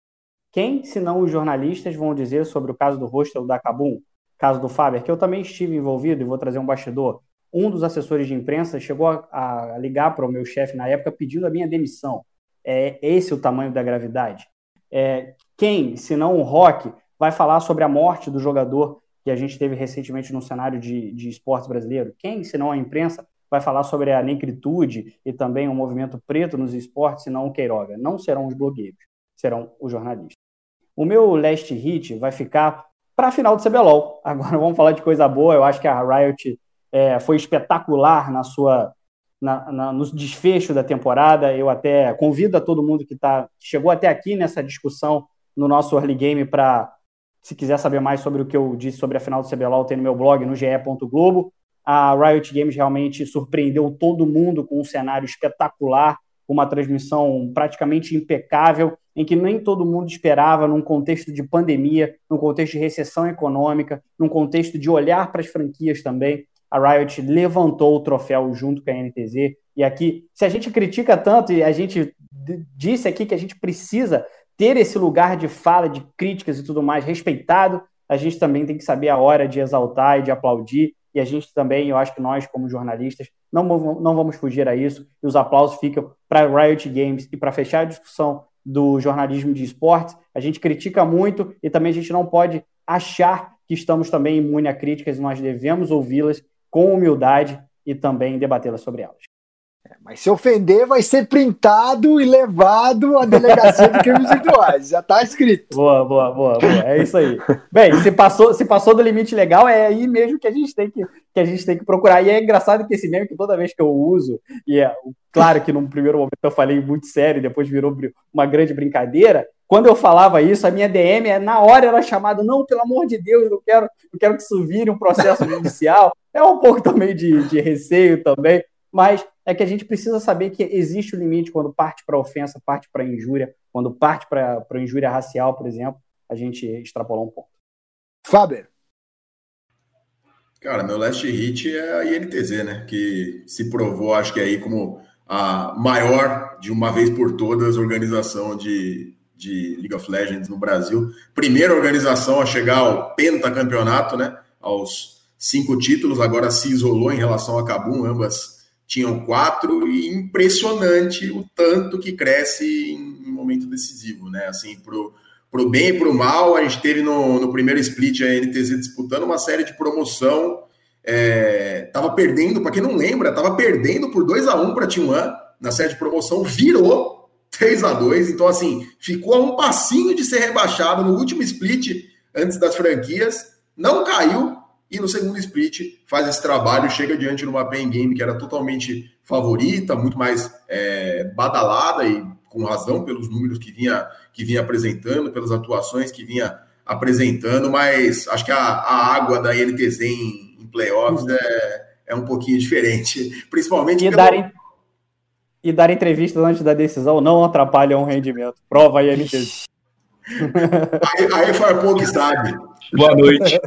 Quem, se não os jornalistas, vão dizer sobre o caso do hostel da Cabum, caso do Faber, que eu também estive envolvido e vou trazer um bastidor. Um dos assessores de imprensa chegou a, a ligar para o meu chefe na época pedindo a minha demissão. É esse o tamanho da gravidade. É, quem, se não o Rock, vai falar sobre a morte do jogador que a gente teve recentemente no cenário de, de esportes brasileiro? Quem, se não a imprensa, vai falar sobre a negritude e também o movimento preto nos esportes, se não o Queiroga? Não serão os blogueiros, serão os jornalistas. O meu last hit vai ficar para a final do CBLOL. Agora vamos falar de coisa boa. Eu acho que a Riot é, foi espetacular na sua na, na, no desfecho da temporada. Eu até convido a todo mundo que tá, chegou até aqui nessa discussão no nosso early game para, se quiser saber mais sobre o que eu disse sobre a final do CBLOL, tem no meu blog no ge.globo. A Riot Games realmente surpreendeu todo mundo com um cenário espetacular, uma transmissão praticamente impecável, em que nem todo mundo esperava, num contexto de pandemia, num contexto de recessão econômica, num contexto de olhar para as franquias também a Riot levantou o troféu junto com a NTZ. E aqui, se a gente critica tanto e a gente disse aqui que a gente precisa ter esse lugar de fala, de críticas e tudo mais respeitado, a gente também tem que saber a hora de exaltar e de aplaudir. E a gente também, eu acho que nós, como jornalistas, não, não vamos fugir a isso. E os aplausos ficam para Riot Games. E para fechar a discussão do jornalismo de esportes, a gente critica muito e também a gente não pode achar que estamos também imune a críticas nós devemos ouvi-las com humildade e também debatê-las sobre elas. É, mas se ofender, vai ser printado e levado à delegacia de crimes virtuais. Já está escrito. Boa, boa, boa, boa. É isso aí. Bem, se passou, se passou do limite legal, é aí mesmo que a gente tem que, que a gente tem que procurar. E é engraçado que esse meme que toda vez que eu uso, e é claro que no primeiro momento eu falei muito sério, depois virou uma grande brincadeira, quando eu falava isso, a minha DM é, na hora era chamada, não, pelo amor de Deus, eu quero, eu quero que isso vire um processo judicial. É um pouco também de, de receio também, mas é que a gente precisa saber que existe o um limite quando parte para ofensa, parte para injúria, quando parte para injúria racial, por exemplo, a gente extrapolou um pouco. Faber. Cara, meu last hit é a INTZ, né? Que se provou, acho que aí como a maior, de uma vez por todas, organização de, de League of Legends no Brasil. Primeira organização a chegar ao pentacampeonato, né? Aos cinco títulos, agora se isolou em relação a Cabum, ambas tinham quatro, e impressionante o tanto que cresce em, momento decisivo, né? Assim, pro, pro bem e pro mal, a gente teve no, no primeiro split a NTZ disputando uma série de promoção. É, tava perdendo, para quem não lembra, tava perdendo por 2 a 1 para Team One na série de promoção, virou 3 a 2 Então, assim, ficou a um passinho de ser rebaixado no último split antes das franquias, não caiu e no segundo split faz esse trabalho, chega diante de uma Pen Game que era totalmente favorita, muito mais é, badalada e com razão pelos números que vinha, que vinha apresentando, pelas atuações que vinha apresentando, mas acho que a, a água da INTZ em, em playoffs uhum. é, é um pouquinho diferente, principalmente e pelo... darem e dar entrevistas antes da decisão não atrapalham o rendimento. Prova aí, NTZ. Aí, aí foi pouco sabe. Boa noite.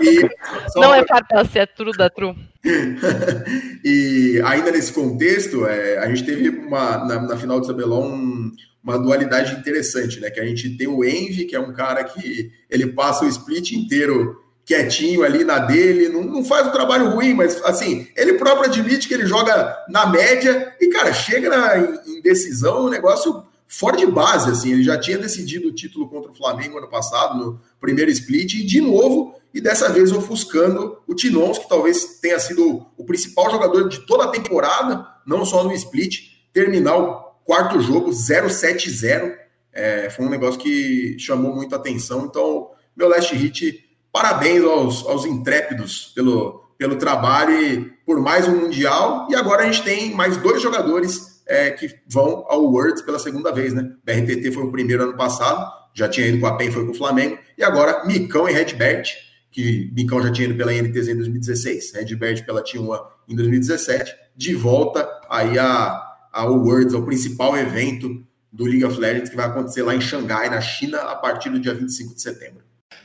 E, não é fartácia, é true da true. e ainda nesse contexto, é, a gente teve uma, na, na final do CBLOL um, uma dualidade interessante, né? Que a gente tem o Envy, que é um cara que ele passa o split inteiro quietinho ali na dele, não, não faz um trabalho ruim, mas assim, ele próprio admite que ele joga na média e, cara, chega na, em, em decisão, um negócio fora de base, assim, ele já tinha decidido o título contra o Flamengo ano passado, no primeiro split, e de novo, e dessa vez ofuscando o Tinons, que talvez tenha sido o principal jogador de toda a temporada, não só no split, terminar o quarto jogo 0-7-0, é, foi um negócio que chamou muito atenção, então meu last hit parabéns aos, aos intrépidos pelo, pelo trabalho e por mais um Mundial. E agora a gente tem mais dois jogadores é, que vão ao Worlds pela segunda vez, né? BRTT foi o primeiro ano passado, já tinha ido com a PEN, foi com o Flamengo, e agora Micão e Redbert, que Micão já tinha ido pela NTZ em 2016, Redbert pela T1 em 2017, de volta aí a, ao Worlds, ao principal evento do League of Legends, que vai acontecer lá em Xangai, na China, a partir do dia 25 de setembro.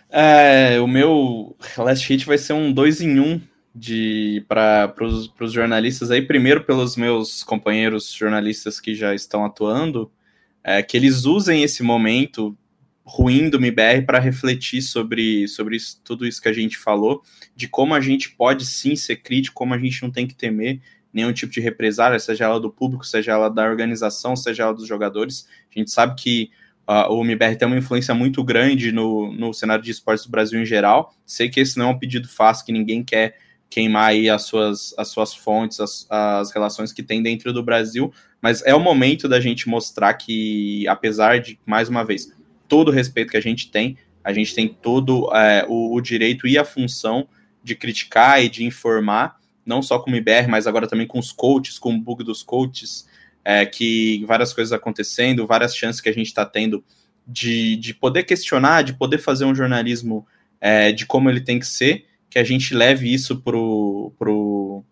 É, o meu last hit vai ser um 2 em 1 um de para os jornalistas aí, primeiro pelos meus companheiros jornalistas que já estão atuando, é, que eles usem esse momento ruim do MBR para refletir sobre, sobre isso, tudo isso que a gente falou, de como a gente pode sim ser crítico, como a gente não tem que temer nenhum tipo de represália, seja ela do público, seja ela da organização, seja ela dos jogadores. A gente sabe que uh, o MBR tem uma influência muito grande no, no cenário de esportes do Brasil em geral. Sei que esse não é um pedido fácil, que ninguém quer queimar aí as suas, as suas fontes, as, as relações que tem dentro do Brasil, mas é o momento da gente mostrar que, apesar de, mais uma vez, todo o respeito que a gente tem, a gente tem todo é, o, o direito e a função de criticar e de informar, não só com o IBR, mas agora também com os coaches, com o bug dos coaches, é, que várias coisas acontecendo, várias chances que a gente está tendo de, de poder questionar, de poder fazer um jornalismo é, de como ele tem que ser, que a gente leve isso pro, pro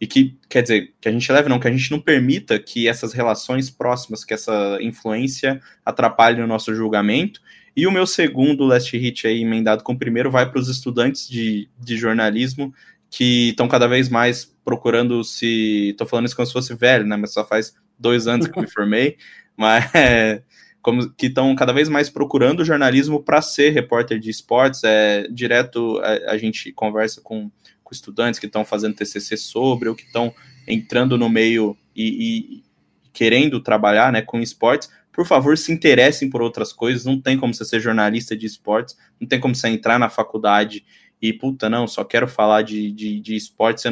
e que, quer dizer, que a gente leve não, que a gente não permita que essas relações próximas, que essa influência atrapalhe o nosso julgamento. E o meu segundo last hit aí, emendado com o primeiro, vai para os estudantes de, de jornalismo que estão cada vez mais procurando se. Estou falando isso como se fosse velho, né? Mas só faz dois anos que eu me formei, mas é, como que estão cada vez mais procurando jornalismo para ser repórter de esportes. É, direto a, a gente conversa com, com estudantes que estão fazendo TCC sobre ou que estão entrando no meio e, e, querendo trabalhar né, com esportes. Por favor, se interessem por outras coisas. Não tem como você ser jornalista de esportes, não tem como você entrar na faculdade e puta, não, só quero falar de, de, de esportes.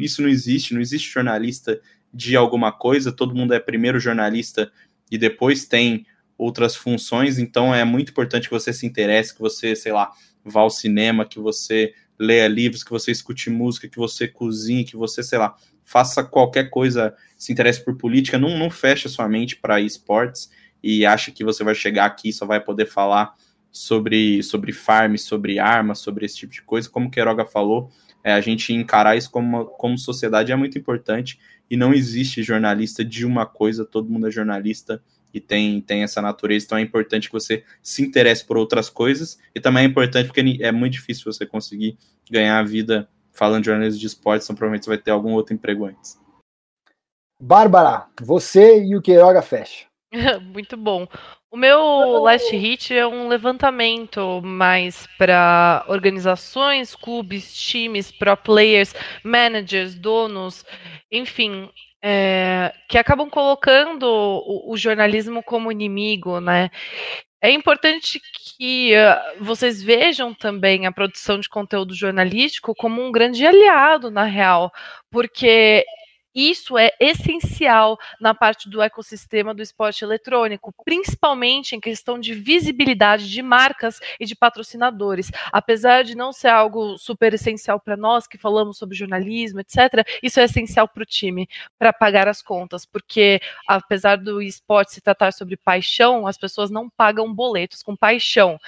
Isso não existe, não existe jornalista de alguma coisa, todo mundo é primeiro jornalista e depois tem outras funções, então é muito importante que você se interesse, que você, sei lá, vá ao cinema, que você leia livros, que você escute música, que você cozinhe, que você, sei lá, faça qualquer coisa, se interesse por política, não, não feche a sua mente para esportes e acha que você vai chegar aqui e só vai poder falar sobre, sobre farm, sobre armas, sobre esse tipo de coisa. Como o Queiroga falou, é, a gente encarar isso como, como sociedade é muito importante e não existe jornalista de uma coisa, todo mundo é jornalista e tem, tem essa natureza, então é importante que você se interesse por outras coisas e também é importante porque é muito difícil você conseguir ganhar a vida falando de jornalismo de esportes, então provavelmente você vai ter algum outro emprego antes. Bárbara, você e o Queiroga fecha. Muito bom. O meu last hit é um levantamento mais para organizações, clubes, times, pro players, managers, donos, enfim, é, que acabam colocando o, o, jornalismo como inimigo, né? É importante que uh, vocês vejam também a produção de conteúdo jornalístico como um grande aliado, na real, porque isso é essencial na parte do ecossistema do esporte eletrônico, principalmente em questão de visibilidade de marcas e de patrocinadores. Apesar de não ser algo super essencial para nós que falamos sobre jornalismo, etc., isso é essencial para o time, para pagar as contas, porque apesar do esporte se tratar sobre paixão, as pessoas não pagam boletos com paixão.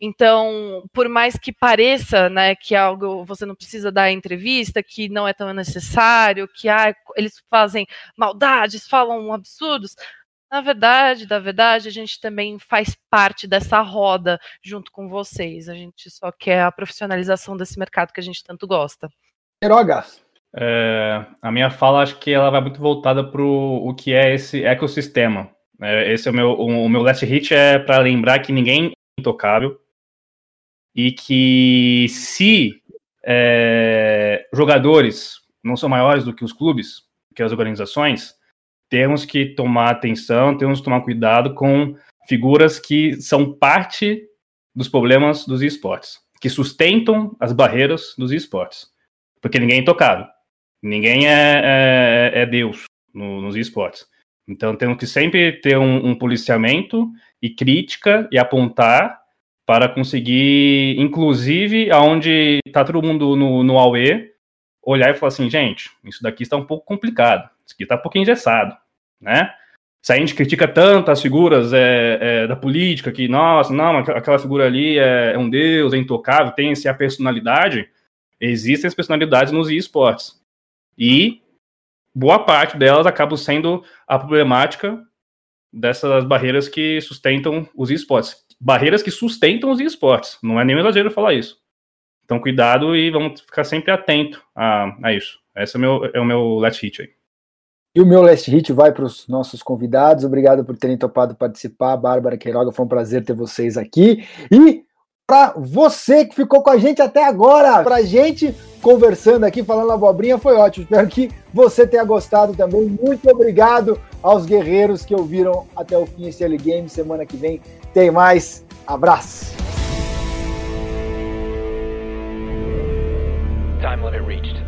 Então, por mais que pareça né, que algo você não precisa dar entrevista, que não é tão necessário, que ah, eles fazem maldades, falam absurdos. Na verdade, da verdade, a gente também faz parte dessa roda junto com vocês. A gente só quer a profissionalização desse mercado que a gente tanto gosta. Queiroga. É, a minha fala, acho que ela vai muito voltada para o que é esse ecossistema. É, esse é o meu, o, o meu last hit é para lembrar que ninguém é intocável e que se é, jogadores não são maiores do que os clubes, que as organizações, temos que tomar atenção, temos que tomar cuidado com figuras que são parte dos problemas dos esportes, que sustentam as barreiras dos esportes. Porque ninguém é intocável. Ninguém é, é, é Deus no, nos esportes. Então temos que sempre ter um, um policiamento e crítica e apontar para conseguir, inclusive, aonde está todo mundo no, no AUE, olhar e falar assim, gente, isso daqui está um pouco complicado, isso aqui está um pouco engessado. né? Se a gente critica tanto as figuras é, é, da política, que, nossa, não, aquela figura ali é, é um deus, é intocável, tem essa personalidade, existem as personalidades nos esportes. E boa parte delas acabam sendo a problemática dessas barreiras que sustentam os esportes. Barreiras que sustentam os esportes. Não é nenhum exagero falar isso. Então, cuidado e vamos ficar sempre atento a, a isso. Esse é o meu, é o meu last hit aí. E o meu last hit vai para os nossos convidados. Obrigado por terem topado participar. Bárbara Queiroga, foi um prazer ter vocês aqui. E para você que ficou com a gente até agora, para a gente conversando aqui, falando abobrinha, foi ótimo. Espero que você tenha gostado também. Muito obrigado aos guerreiros que ouviram até o fim esse L Game. Semana que vem tem mais. Abraço! Time limit reached.